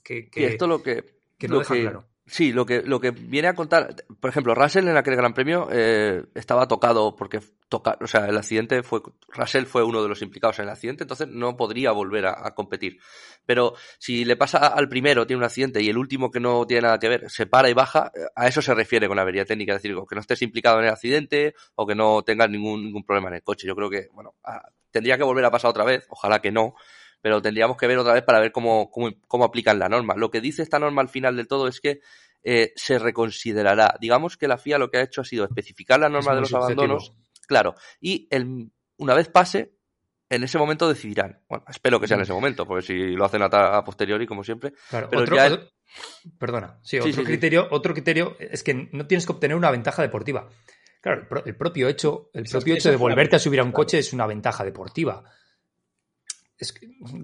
Que, que, y esto lo que. Que no deja claro. Sí, lo que, lo que viene a contar, por ejemplo, Russell en aquel Gran Premio eh, estaba tocado porque toca, o sea, el accidente fue, Russell fue uno de los implicados en el accidente, entonces no podría volver a, competir. Pero si le pasa al primero, tiene un accidente, y el último que no tiene nada que ver, se para y baja, a eso se refiere con avería técnica, es decir, que no estés implicado en el accidente o que no tengas ningún, ningún problema en el coche. Yo creo que, bueno, tendría que volver a pasar otra vez, ojalá que no, pero tendríamos que ver otra vez para ver cómo, cómo, cómo aplican la norma. Lo que dice esta norma al final del todo es que eh, se reconsiderará. Digamos que la FIA lo que ha hecho ha sido especificar la norma de los abandonos, claro, y el, una vez pase, en ese momento decidirán. Bueno, espero que sea en ese momento, porque si lo hacen a, posteriori, como siempre. Claro, otro, Perdona, sí, otro, criterio, otro criterio es que no tienes que obtener una ventaja deportiva. Claro, el, propio hecho, el propio hecho de volverte a subir a un coche es una ventaja deportiva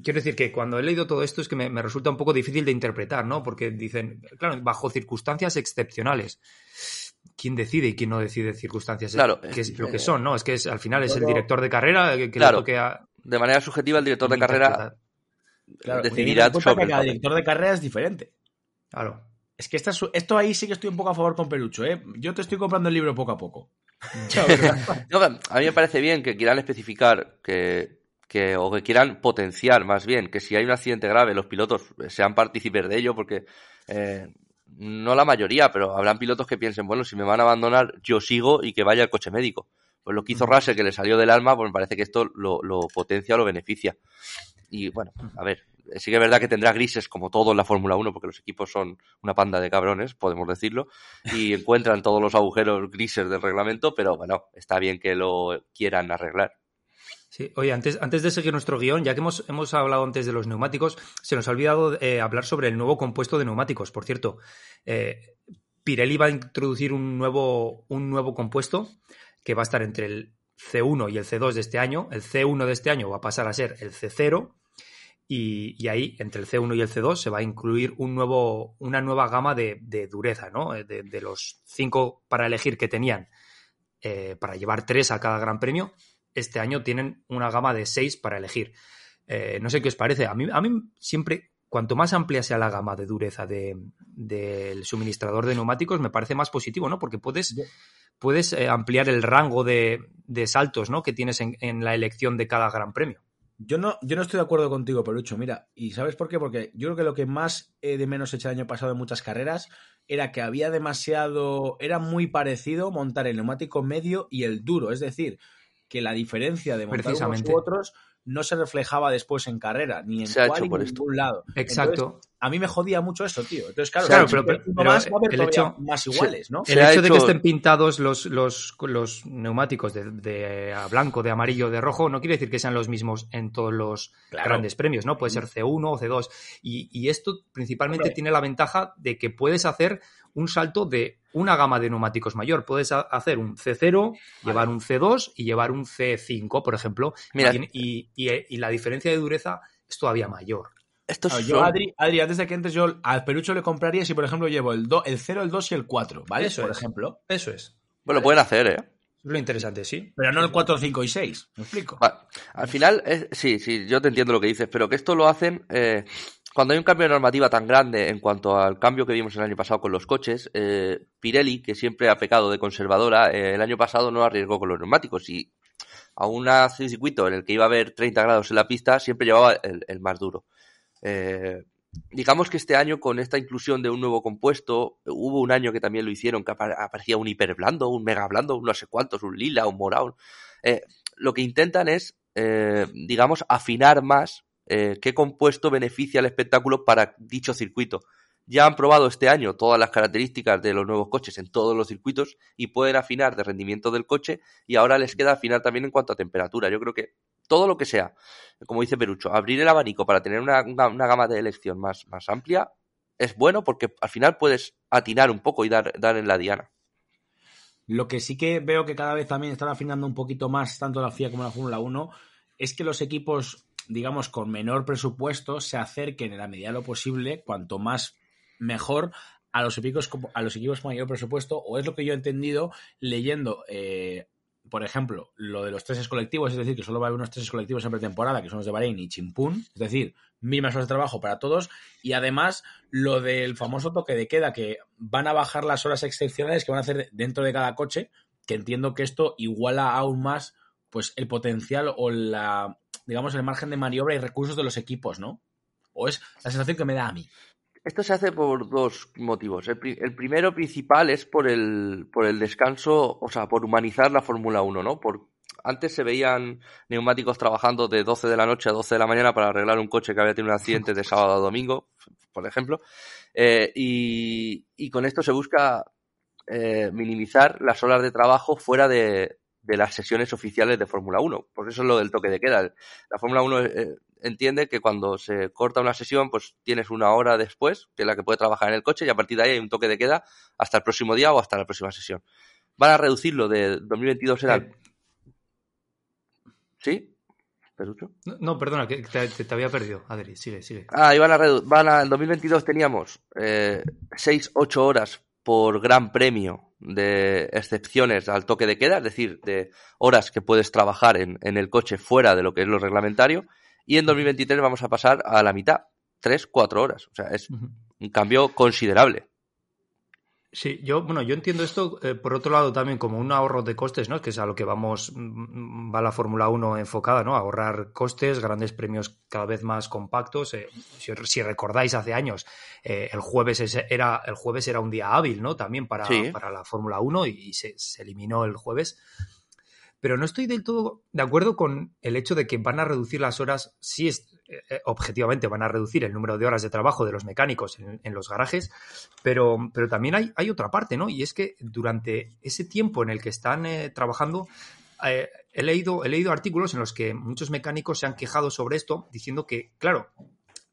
quiero decir que cuando he leído todo esto es que me, resulta un poco difícil de interpretar, ¿no? Porque dicen, claro, bajo circunstancias excepcionales. ¿Quién decide y quién no decide circunstancias? Claro. Que es lo que son, ¿no? Es que al final es el director de carrera que, claro, De manera subjetiva, el director de carrera decidirá sobre. cada director de carrera es diferente. Claro. Es que esto ahí sí que estoy un poco a favor con Pelucho, ¿eh? Yo te estoy comprando el libro poco a poco. a mí me parece bien que quieran especificar que que, o que quieran potenciar más bien, que si hay un accidente grave los pilotos sean partícipes de ello, porque eh, no la mayoría, pero habrán pilotos que piensen, bueno, si me van a abandonar, yo sigo y que vaya el coche médico. Pues lo que hizo Russell, que le salió del alma, pues me parece que esto lo, potencia o lo beneficia. Y bueno, a ver, sí que es verdad que tendrá grises como todo en la Fórmula 1, porque los equipos son una panda de cabrones, podemos decirlo, y encuentran todos los agujeros grises del reglamento, pero bueno, está bien que lo quieran arreglar. Sí, oye, antes, antes de seguir nuestro guion, ya que hemos, hemos hablado antes de los neumáticos, se nos ha olvidado eh, hablar sobre el nuevo compuesto de neumáticos. Por cierto, eh, Pirelli va a introducir un nuevo, un nuevo compuesto que va a estar entre el C1 y el C2 de este año. El C1 de este año va a pasar a ser el C0 y, ahí, entre el C1 y el C2, se va a incluir un nuevo, una nueva gama de, dureza, ¿no? De, de, los cinco para elegir que tenían eh, para llevar tres a cada gran premio este año tienen una gama de seis para elegir. Eh, no sé qué os parece. A mí, a mí siempre, cuanto más amplia sea la gama de dureza del suministrador de neumáticos, me parece más positivo, ¿no? Porque puedes, puedes eh, ampliar el rango de, saltos ¿no? que tienes en, la elección de cada gran premio. Yo no, yo no estoy de acuerdo contigo, Pelucho. Mira, ¿y sabes por qué? Porque yo creo que lo que más de menos hecho el año pasado en muchas carreras era que había demasiado. Era muy parecido montar el neumático medio y el duro. Es decir, que la diferencia de montar unos u otros no se reflejaba después en carrera, ni en se cual, ni en ningún lado. Exacto. a mí me jodía mucho eso, tío. Entonces, claro, pero, más, va a haber el hecho, más iguales, ¿no? El hecho, de que estén pintados los, los, los neumáticos de, de, blanco, de amarillo, de rojo, no quiere decir que sean los mismos en todos los grandes premios, ¿no? Puede ser C1 o C2. Y, y esto principalmente tiene la ventaja de que puedes hacer un salto de una gama de neumáticos mayor. Puedes hacer un C0, llevar un C2 y llevar un C5, por ejemplo. Y, la diferencia de dureza es todavía mayor. Esto yo, Adri, antes de que entres, yo al pelucho le compraría si, por ejemplo, llevo el, el 0, el 2 y el 4, ¿vale? Eso por es. ejemplo. Eso es. Bueno, lo pueden hacer, ¿eh? Es lo interesante, sí. Pero no el 4, 5 y 6. ¿Me explico? Al final, sí, sí, yo te entiendo lo que dices, pero que esto lo hacen eh, cuando hay un cambio de normativa tan grande en cuanto al cambio que vimos el año pasado con los coches, eh, Pirelli, que siempre ha pecado de conservadora, eh, el año pasado no arriesgó con los neumáticos y a un circuito en el que iba a haber 30 grados en la pista siempre llevaba el, más duro. Eh, digamos que este año con esta inclusión de un nuevo compuesto, hubo un año que también lo hicieron, que aparecía un hiper blando, un mega blando, un no sé cuántos, un lila, un morado. lo que intentan es, digamos, afinar más eh, qué compuesto beneficia al espectáculo para dicho circuito. Ya han probado este año todas las características de los nuevos coches en todos los circuitos y pueden afinar de rendimiento del coche y ahora les queda afinar también en cuanto a temperatura. Yo creo que todo lo que sea, como dice Perucho, abrir el abanico para tener una, gama de elección más, más amplia es bueno porque al final puedes atinar un poco y dar, dar en la diana. Lo que sí que veo que cada vez también están afinando un poquito más tanto la FIA como la Fórmula 1 es que los equipos, digamos, con menor presupuesto se acerquen en la medida de lo posible, cuanto más mejor, a los equipos, a los equipos con mayor presupuesto, o es lo que yo he entendido leyendo eh, por ejemplo, lo de los tres colectivos, es decir, que solo va a haber unos tres colectivos en pretemporada, que son los de Bahrein y Chimpún, es decir, mismas horas de trabajo para todos, y además lo del famoso toque de queda, que van a bajar las horas excepcionales que van a hacer dentro de cada coche, que entiendo que esto iguala aún más pues el potencial o la, digamos, el margen de maniobra y recursos de los equipos, ¿no? O es la sensación que me da a mí. Esto se hace por dos motivos. El, primero principal es por el, por el descanso, o sea, por humanizar la Fórmula 1, ¿no? Por, antes se veían neumáticos trabajando de 12 de la noche a 12 de la mañana para arreglar un coche que había tenido un accidente de sábado a domingo, por ejemplo. Eh, y, y, con esto se busca eh, minimizar las horas de trabajo fuera de, de las sesiones oficiales de Fórmula 1. Por eso es lo del toque de queda. La Fórmula 1 eh, entiende que cuando se corta una sesión, pues tienes una hora después, que es la que puede trabajar en el coche, y a partir de ahí hay un toque de queda hasta el próximo día o hasta la próxima sesión. Van a reducirlo de 2022 era... ¿Sí? ¿Perucho? No, perdona, que te, había perdido. Adri, sigue, sigue. Ah, y van a, van a en 2022 teníamos eh, 6-8 horas por gran premio de excepciones al toque de queda, es decir, de horas que puedes trabajar en, en el coche fuera de lo que es lo reglamentario, y en 2023 vamos a pasar a la mitad, tres, cuatro horas. O sea, es un cambio considerable. Sí, yo, bueno, yo entiendo esto, eh, por otro lado, también como un ahorro de costes, ¿no? Que es a lo que vamos, mm, va la Fórmula 1 enfocada, ¿no? Ahorrar costes, grandes premios cada vez más compactos. Eh, si, recordáis, hace años, eh, el, jueves era, el jueves era un día hábil, ¿no? También para, para la Fórmula 1 y, se, se, eliminó el jueves pero no estoy del todo de acuerdo con el hecho de que van a reducir las horas, sí es, eh, objetivamente van a reducir el número de horas de trabajo de los mecánicos en, los garajes, pero, también hay, otra parte, ¿no? Y es que durante ese tiempo en el que están eh, trabajando, eh, he, leído, he leído artículos en los que muchos mecánicos se han quejado sobre esto, diciendo que, claro,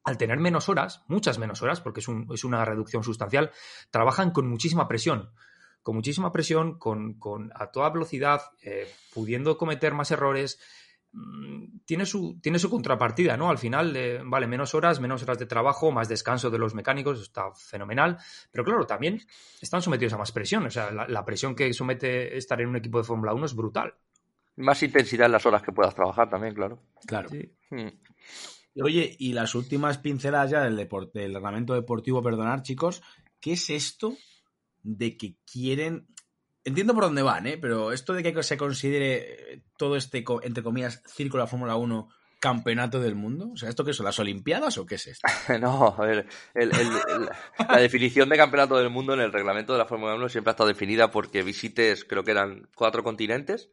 al tener menos horas, muchas menos horas, porque es, un, es una reducción sustancial, trabajan con muchísima presión con muchísima presión, con, a toda velocidad, eh, pudiendo cometer más errores. Mm, tiene su, tiene su contrapartida, ¿no? Al final, vale, menos horas, menos horas de trabajo, más descanso de los mecánicos, está fenomenal. Pero claro, también están sometidos a más presión. O sea, la, presión que somete estar en un equipo de Fórmula 1 es brutal. Más intensidad en las horas que puedas trabajar también, claro. Claro. Hmm. Oye, y las últimas pinceladas ya del, deporte, del reglamento deportivo, perdonar, chicos, ¿qué es esto de que quieren. Entiendo por dónde van, ¿eh? Pero esto de que se considere eh, todo este, entre comillas, círculo de Fórmula 1 campeonato del mundo? O sea, ¿esto qué son? ¿Las Olimpiadas o qué es esto? no, a ver, la definición de campeonato del mundo en el reglamento de la Fórmula 1 siempre ha estado definida porque visites, creo que eran cuatro continentes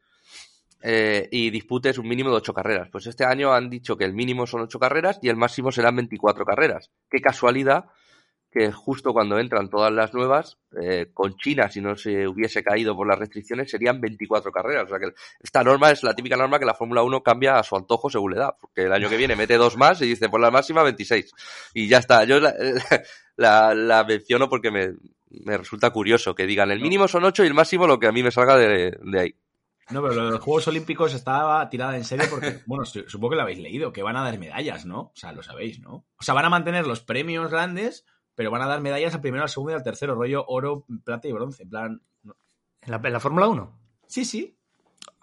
eh, y disputes un mínimo de ocho carreras. Pues este año han dicho que el mínimo son ocho carreras y el máximo serán 24 carreras. Qué casualidad que justo cuando entran todas las nuevas, eh, con China, si no se hubiese caído por las restricciones, serían 24 carreras. O sea que esta norma es la típica norma que la Fórmula 1 cambia a su antojo según le da, porque el año que viene mete dos más y dice por la máxima 26. Y ya está. Yo la, la, menciono porque me, me, resulta curioso que digan el mínimo son 8 y el máximo lo que a mí me salga de, de ahí. No, pero lo de los Juegos Olímpicos estaba tirada en serio porque, bueno, supongo que lo habéis leído, que van a dar medallas, ¿no? O sea, lo sabéis, ¿no? O sea, van a mantener los premios grandes, pero van a dar medallas al primero, al segundo y al tercero, rollo oro, plata y bronce. En plan. ¿En la, Fórmula 1? Sí, sí.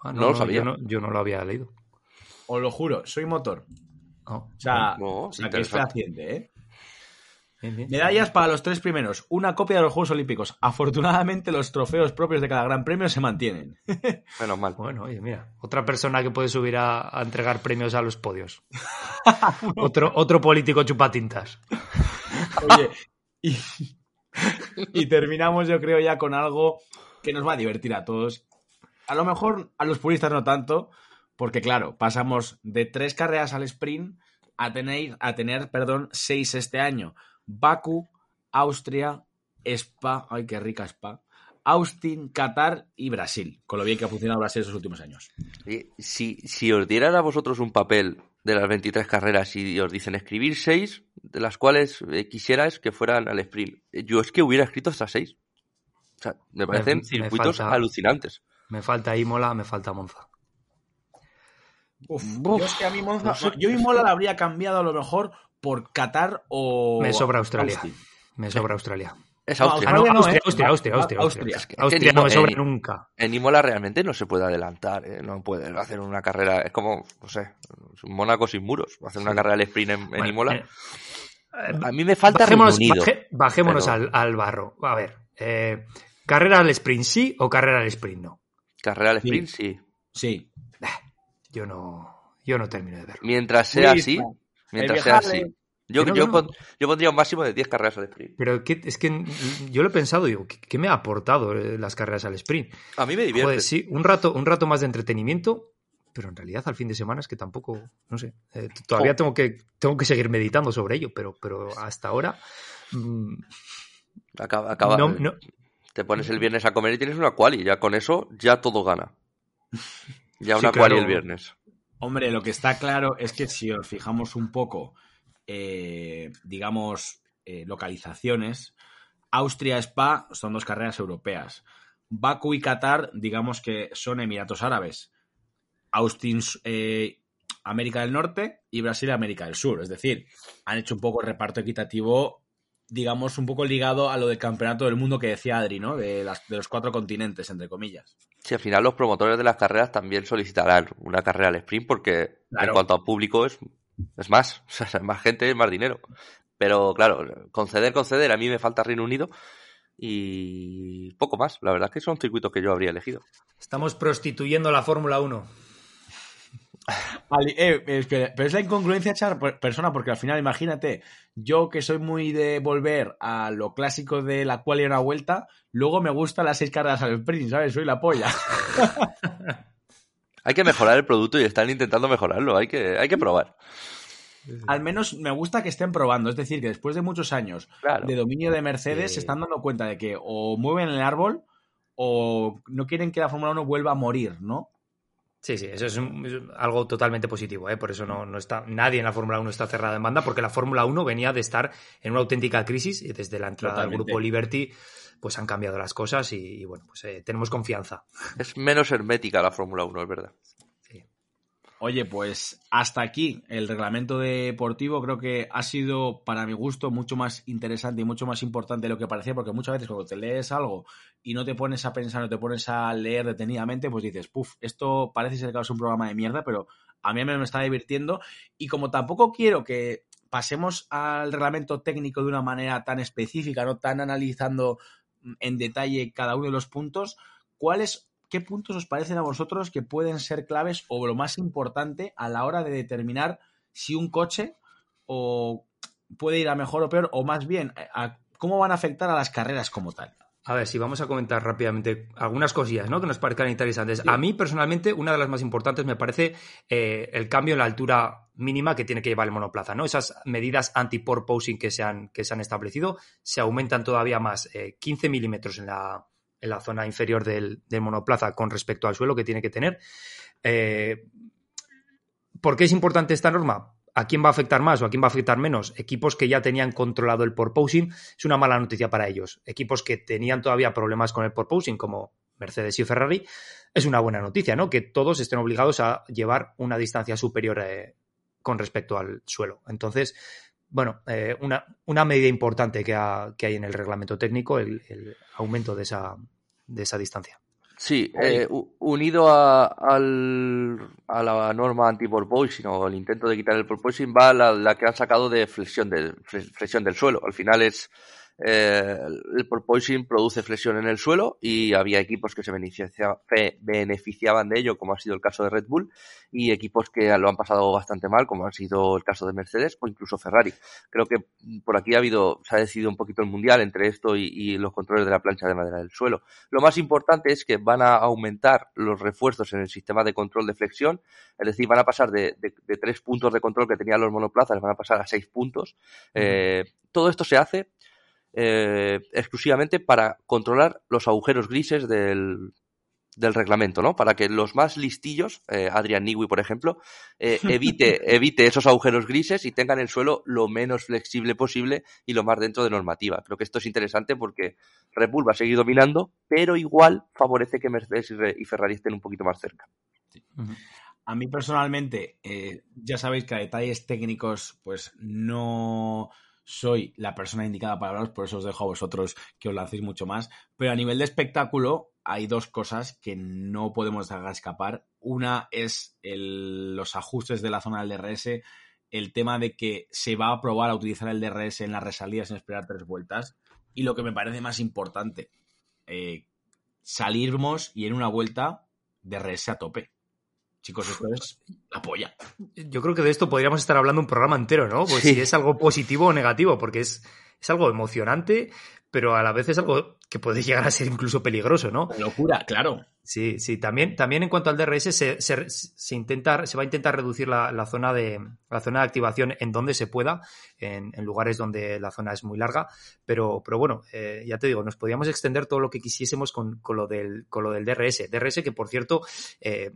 Ah, no, lo sabía. Yo no, lo había leído. Os lo juro, soy motor. Oh. o sea, que es fehaciente, ¿eh? Medallas para los tres primeros. Una copia de los Juegos Olímpicos. Afortunadamente, los trofeos propios de cada gran premio se mantienen. Menos mal. Bueno, oye, mira. Otra persona que puede subir a, entregar premios a los podios. otro, otro político chupatintas. Oye, y, terminamos, yo creo, ya con algo que nos va a divertir a todos. A lo mejor a los puristas no tanto, porque claro, pasamos de tres carreras al sprint a tener, a tener perdón, seis este año. Baku, Austria, Spa, ay qué rica Spa, Austin, Qatar y Brasil, con lo bien que ha funcionado Brasil esos últimos años. Si, si os dieran a vosotros un papel de las 23 carreras y os dicen escribir 6, de las cuales eh, quisieras que fueran al sprint. Yo es que hubiera escrito hasta seis. O sea, me parecen me circuitos falta- alucinantes. Me falta Imola, me falta Monza. Uf, yo es que a mí Monza, no sé. yo mi Mola la habría cambiado a lo mejor por Qatar o Me sobra Australia. Austin. Me sobra Australia. Es No, Austria. Ah, no, Australia no, Austria, ¿eh? Austria, Austria, Austria, Austria. Austria. Es que- Austria no me sobra en- nunca. En Imola realmente no se puede adelantar, ¿eh? no puede hacer una carrera, es como, no sé, un Mónaco sin muros, hacer una carrera al sprint en, en Bueno, Imola. eh, a mí me falta bajémonos Unido. baje- bajémonos pero- al, al barro. A ver, eh, ¿carrera al sprint sí o carrera al sprint no? Carrera al sprint, sí. Sí. Yo no, yo no termino de verlo. Mientras sea Luis, así, mientras sea así. Yo, no, yo, no. pon- yo pondría un máximo de 10 carreras al sprint. Pero ¿qué- es que yo lo he pensado, digo, ¿qué, qué me ha aportado eh, las carreras al sprint? A mí me divierte. Joder, sí, un rato, un rato más de entretenimiento, pero en realidad al fin de semana es que tampoco, no sé, eh, todavía tengo que, tengo que seguir meditando sobre ello, pero, pero hasta ahora mm, Acaba, acaba- no, no- Te pones el viernes a comer y tienes una quali. Ya con eso, ya todo gana. Ya Sí, una quali claro. el viernes. Hombre, lo que está claro es que si os fijamos un poco, eh, digamos, eh, localizaciones, Austria, Spa son dos carreras europeas. Baku y Qatar, digamos que son Emiratos Árabes. Austin, eh, América del Norte y Brasil, América del Sur. Es decir, han hecho un poco el reparto equitativo, digamos, un poco ligado a lo del campeonato del mundo que decía Adri, ¿no? De, las- de los cuatro continentes, entre comillas. Si al final los promotores de las carreras también solicitarán una carrera al sprint porque Claro. en cuanto a público es, es más, más gente, es más dinero. Pero claro, conceder, conceder, a mí me falta Reino Unido y poco más. La verdad es que son circuitos que yo habría elegido. estamos prostituyendo la Fórmula 1. Ali- eh, es que- pero es la incongruencia echar per- persona, porque al final, imagínate, yo que soy muy de volver a lo clásico de la cual y una vuelta, luego me gustan las seis carreras al sprint, ¿sabes? Soy la polla. Hay que mejorar el producto y están intentando mejorarlo. Hay que, hay que probar. Al menos me gusta que estén probando, es decir, que después de muchos años Claro. de dominio de Mercedes Sí. se están dando cuenta de que o mueven el árbol o no quieren que la Fórmula 1 vuelva a morir, ¿no? Sí, sí, eso es, un- es algo totalmente positivo, ¿eh? por eso no, no está, nadie en la Fórmula 1 está cerrada en banda, porque la Fórmula 1 venía de estar en una auténtica crisis y desde la entrada Totalmente. del grupo Liberty pues han cambiado las cosas y, y, bueno, pues eh, tenemos confianza. Es menos hermética la Fórmula 1, es verdad. Oye, pues hasta aquí el reglamento deportivo. Creo que ha sido, para mi gusto, mucho más interesante y mucho más importante de lo que parecía, porque muchas veces cuando te lees algo y no te pones a pensar, no te pones a leer detenidamente, pues dices, puf, esto parece ser que ser un programa de mierda, pero a mí me está divirtiendo. Y como tampoco quiero que pasemos al reglamento técnico de una manera tan específica, no tan analizando en detalle cada uno de los puntos, ¿cuáles ¿qué puntos os parecen a vosotros que pueden ser claves o lo más importante a la hora de determinar si un coche o puede ir a mejor o peor, o más bien, a cómo van a afectar a las carreras como tal? A ver, si vamos a comentar rápidamente algunas cosillas ¿no? que nos parezcan interesantes. A mí, personalmente, una de las más importantes me parece eh, el cambio en la altura mínima que tiene que llevar el monoplaza. ¿no? Esas medidas anti-porposing que se han, que se han establecido se aumentan todavía más, eh, 15 milímetros en la, en la zona inferior del, monoplaza con respecto al suelo que tiene que tener. Eh, ¿Por qué es importante esta norma? ¿A quién va a afectar más o a quién va a afectar menos? Equipos que ya tenían controlado el porposing es una mala noticia para ellos. Equipos que tenían todavía problemas con el porposing, como Mercedes y Ferrari, es una buena noticia, ¿no? Que todos estén obligados a llevar una distancia superior eh, con respecto al suelo. Entonces, bueno, eh, una, medida importante que, ha, que, hay en el reglamento técnico, el aumento de esa, de esa distancia. Sí, eh, unido a, al, a, la norma anti-porpoising o el intento de quitar el porpoising va la, la que han sacado de flexión del, flexión del suelo. Al final es eh, el porpoising produce flexión en el suelo y había equipos que se beneficia, beneficiaban de ello, como ha sido el caso de Red Bull, y equipos que lo han pasado bastante mal, como ha sido el caso de Mercedes o incluso Ferrari. Creo que por aquí ha habido, se ha decidido un poquito el mundial entre esto y, y los controles de la plancha de madera del suelo. Lo más importante es que van a aumentar los refuerzos en el sistema de control de flexión, es decir, van a pasar de, de, de tres puntos de control que tenían los monoplazas, van a pasar a seis puntos. Eh, todo esto se hace eh, exclusivamente para controlar los agujeros grises del, del reglamento, ¿no? Para que los más listillos, eh, Adrian Newey, por ejemplo, eh, evite, evite esos agujeros grises y tengan el suelo lo menos flexible posible y lo más dentro de normativa. Creo que esto es interesante porque Red Bull va a seguir dominando, pero igual favorece que Mercedes y Ferrari estén un poquito más cerca. A mí personalmente, eh, ya sabéis que a detalles técnicos, pues no soy la persona indicada para hablaros, por eso os dejo a vosotros que os lancéis mucho más. Pero a nivel de espectáculo, hay dos cosas que no podemos dejar escapar. Una es los ajustes de la zona del DRS, el tema de que se va a probar a utilizar el DRS en las resalidas sin esperar tres vueltas. Y lo que me parece más importante, eh, salirmos y en una vuelta DRS a tope. Chicos, esto es la polla. Yo creo que de esto podríamos estar hablando un programa entero, ¿no? Pues si es algo positivo o negativo, porque es, es algo emocionante, pero a la vez es algo que puede llegar a ser incluso peligroso, ¿no? locura, claro. Sí, sí. También, también en cuanto al DRS, se, se, se, intenta, se va a intentar reducir la, la, zona de, la zona de activación en donde se pueda, en, en lugares donde la zona es muy larga. Pero, pero bueno, eh, ya te digo, nos podíamos extender todo lo que quisiésemos con, con, lo, del, con lo del DRS. DRS que, por cierto, eh,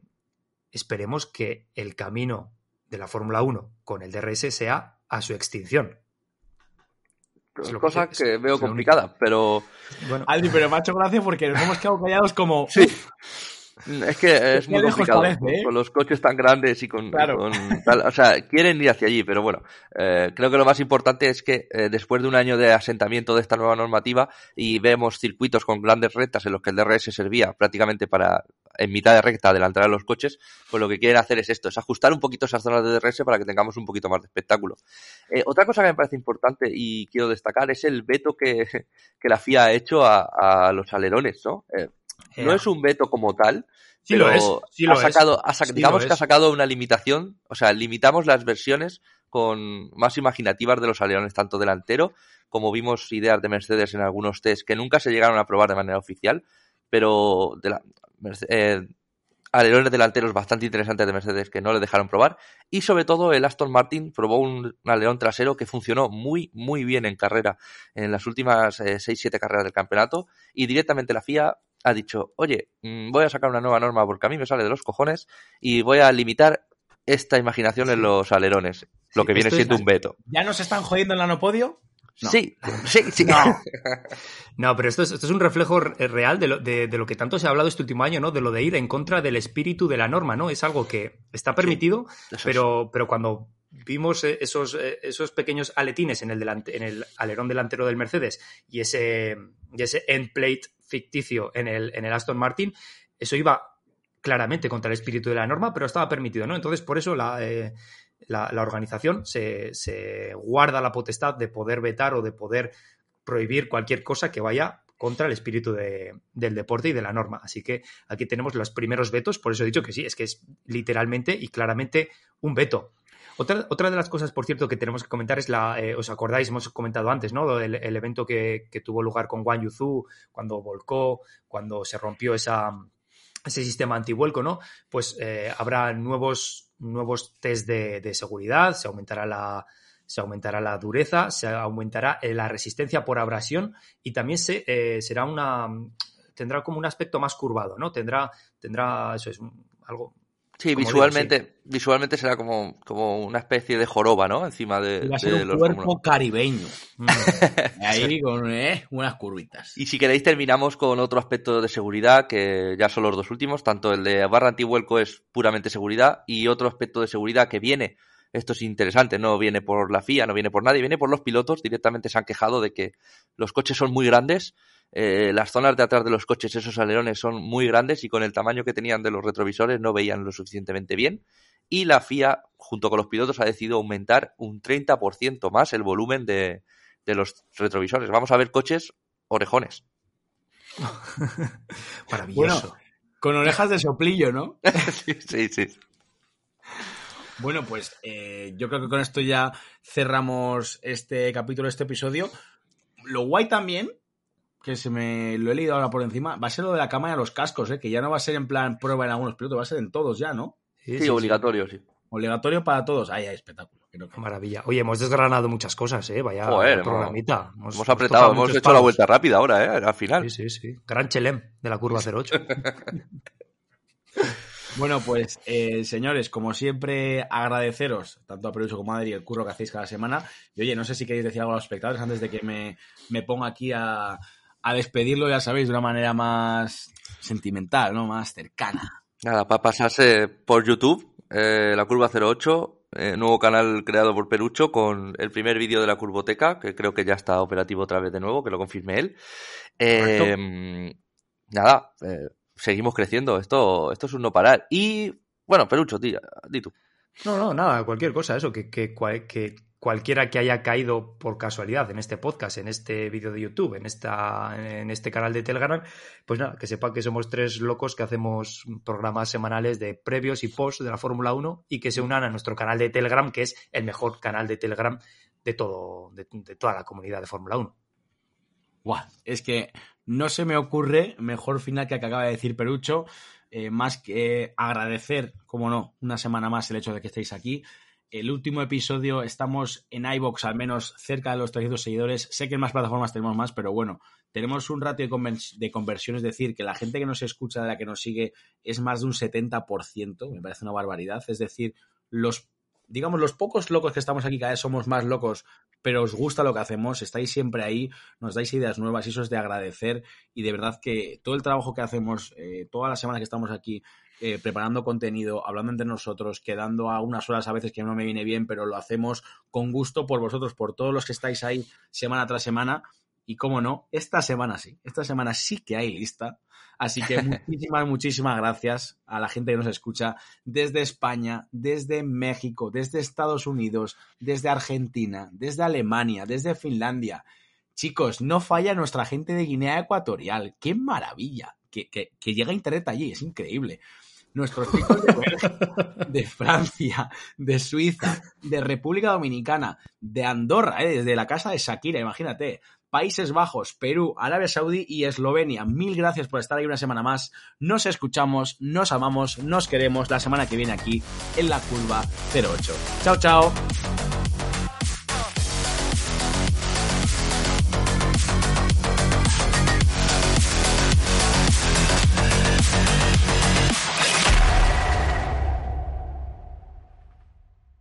esperemos que el camino de la Fórmula 1 con el DRS sea a su extinción. Es cosa que, veo complicada, pero... Bueno. Aldi, pero me ha hecho gracia porque nos hemos quedado callados como... Sí. Es que es muy complicado ¿eh? con los coches tan grandes y con, o sea, quieren ir hacia allí, pero bueno, eh, creo que lo más importante es que eh, después de un año de asentamiento de esta nueva normativa y vemos circuitos con grandes rectas en los que el DRS servía prácticamente para en mitad de recta adelantar a los coches, pues lo que quieren hacer es esto, es ajustar un poquito esas zonas de DRS para que tengamos un poquito más de espectáculo. otra cosa que me parece importante y quiero destacar es el veto que, que la FIA ha hecho a, a los alerones, ¿no? No es un veto como tal, pero ha sacado, digamos que ha sacado una limitación, o sea, limitamos las versiones con más imaginativas de los alerones, tanto delantero, como vimos ideas de Mercedes en algunos test que nunca se llegaron a probar de manera oficial, pero de la, eh, alerones delanteros bastante interesantes de Mercedes que no le dejaron probar. Y sobre todo el Aston Martin probó un, alerón trasero que funcionó muy, muy bien en carrera en las últimas 6-7 eh, carreras del campeonato. Y directamente la FIA ha dicho, oye, mm, voy a sacar una nueva norma porque a mí me sale de los cojones y voy a limitar esta imaginación en los alerones, lo que viene siendo un veto. ¿Ya nos están jodiendo en la no? Sí, sí, sí. No. pero esto es, esto es, un reflejo real de lo, de, lo, que tanto se ha hablado este último año, ¿no? De lo de ir en contra del espíritu de la norma, ¿no? Es algo que está permitido, pero, pero cuando vimos eh, esos, eh, esos pequeños aletines en el, delante, en el alerón delantero del Mercedes y ese, y ese end plate ficticio en el, en el Aston Martin, eso iba claramente contra el espíritu de la norma, pero estaba permitido, ¿no? Entonces, por eso la, eh, la, organización se, se, guarda la potestad de poder vetar o de poder prohibir cualquier cosa que vaya contra el espíritu de, del deporte y de la norma. Así que aquí tenemos los primeros vetos, por eso he dicho que sí, es que es literalmente y claramente un veto. Otra, otra de las cosas, por cierto, que tenemos que comentar es la, eh, os acordáis, hemos comentado antes, ¿no? El, evento que, tuvo lugar con Wang Yuzu, cuando volcó, cuando se rompió ese sistema antivuelco, ¿no? Pues eh, habrá nuevos, nuevos test de, seguridad, se aumentará la, se aumentará la dureza, se aumentará eh, la resistencia por abrasión y también se, será una tendrá como un aspecto más curvado, ¿no? Tendrá, tendrá, eso es algo Sí, visualmente, visualmente será como, como una especie de joroba, ¿no? Encima de, Va a ser un cuerpo caribeño. Mm. Ahí con eh, unas curvitas. Y si queréis terminamos con otro aspecto de seguridad, que ya son los dos últimos, tanto el de barra antivuelco es puramente seguridad y otro aspecto de seguridad que viene, esto es interesante, no viene por la FIA, no viene por nadie, viene por los pilotos, directamente se han quejado de que los coches son muy grandes eh, las zonas de atrás de los coches, esos alerones son muy grandes y con el tamaño que tenían de los retrovisores no veían lo suficientemente bien. Y la FIA, junto con los pilotos, ha decidido aumentar un 30% más el volumen de, de los retrovisores. Vamos a ver coches orejones. Maravilloso. con orejas de soplillo, ¿no? sí, sí, sí. Bueno, pues eh, yo creo que con esto ya cerramos este capítulo, este episodio. Lo guay también que se me lo he leído ahora por encima, va a ser lo de la cámara de los cascos, ¿eh? que ya no va a ser en plan prueba en algunos pilotos, va a ser en todos ya, ¿no? Sí, obligatorio, sí. Obligatorio para todos. Ahí hay espectáculo. Maravilla. Oye, hemos desgranado muchas cosas, ¿eh? Vaya Joder, programita. Hemos, apretado, hemos hecho la vuelta rápida ahora, ¿eh? Al final. Sí, sí, sí. Gran chelem de la curva 08. Bueno, pues eh, señores, como siempre, agradeceros tanto a Perucho como a Adri el curro que hacéis cada semana. Y oye, no sé si queréis decir algo a los espectadores antes de que me, me ponga aquí a, a, despedirlo, ya sabéis, de una manera más sentimental, ¿no? Más cercana. Nada, para pasarse por YouTube, eh, la curva 08, eh, nuevo canal creado por Perucho con el primer vídeo de la curvoteca, que creo que ya está operativo otra vez de nuevo, que lo confirme él. Eh, nada, eh, seguimos creciendo. Esto, esto es un no parar. Y, bueno, Perucho, di, di tú. No, no, nada, cualquier cosa, eso, que, que, que, cualquiera que haya caído por casualidad en este podcast, en este vídeo de YouTube, en, esta, en este canal de Telegram, pues nada, que sepa que somos tres locos que hacemos programas semanales de previos y post de la Fórmula 1 y que se unan a nuestro canal de Telegram, que es el mejor canal de Telegram de, todo, de, toda la comunidad de Fórmula 1. Buah, es que no se me ocurre mejor final que acaba de decir Perucho, eh, más que agradecer, como no, una semana más el hecho de que estéis aquí. El último episodio estamos en iBox al menos cerca de los 300 seguidores. Sé que en más plataformas tenemos más, pero bueno, tenemos un ratio de, conversión, es decir, que la gente que nos escucha, de la que nos sigue, es más de un 70%, me parece una barbaridad. Es decir, los digamos, los pocos locos que estamos aquí, cada vez somos más locos, pero os gusta lo que hacemos, estáis siempre ahí, nos dais ideas nuevas y eso es de agradecer y de verdad que todo el trabajo que hacemos, eh, toda la semana que estamos aquí eh, preparando contenido, hablando entre nosotros, quedando a unas horas a veces que no me viene bien, pero lo hacemos con gusto por vosotros, por todos los que estáis ahí semana tras semana. Y cómo no, esta semana sí, esta semana sí que hay lista. Así que muchísimas, muchísimas gracias a la gente que nos escucha desde España, desde México, desde Estados Unidos, desde Argentina, desde Alemania, desde Finlandia. Chicos, no falla nuestra gente de Guinea Ecuatorial. ¡Qué maravilla! Que, que, que llega Internet allí, es increíble nuestros chicos de, de, Francia, de Suiza, de República Dominicana, de Andorra, ¿eh? desde la casa de Shakira, imagínate, Países Bajos, Perú, Arabia Saudí y Eslovenia. Mil gracias por estar ahí una semana más. Nos escuchamos, nos amamos, nos queremos la semana que viene aquí en la curva 08. Chao, chao.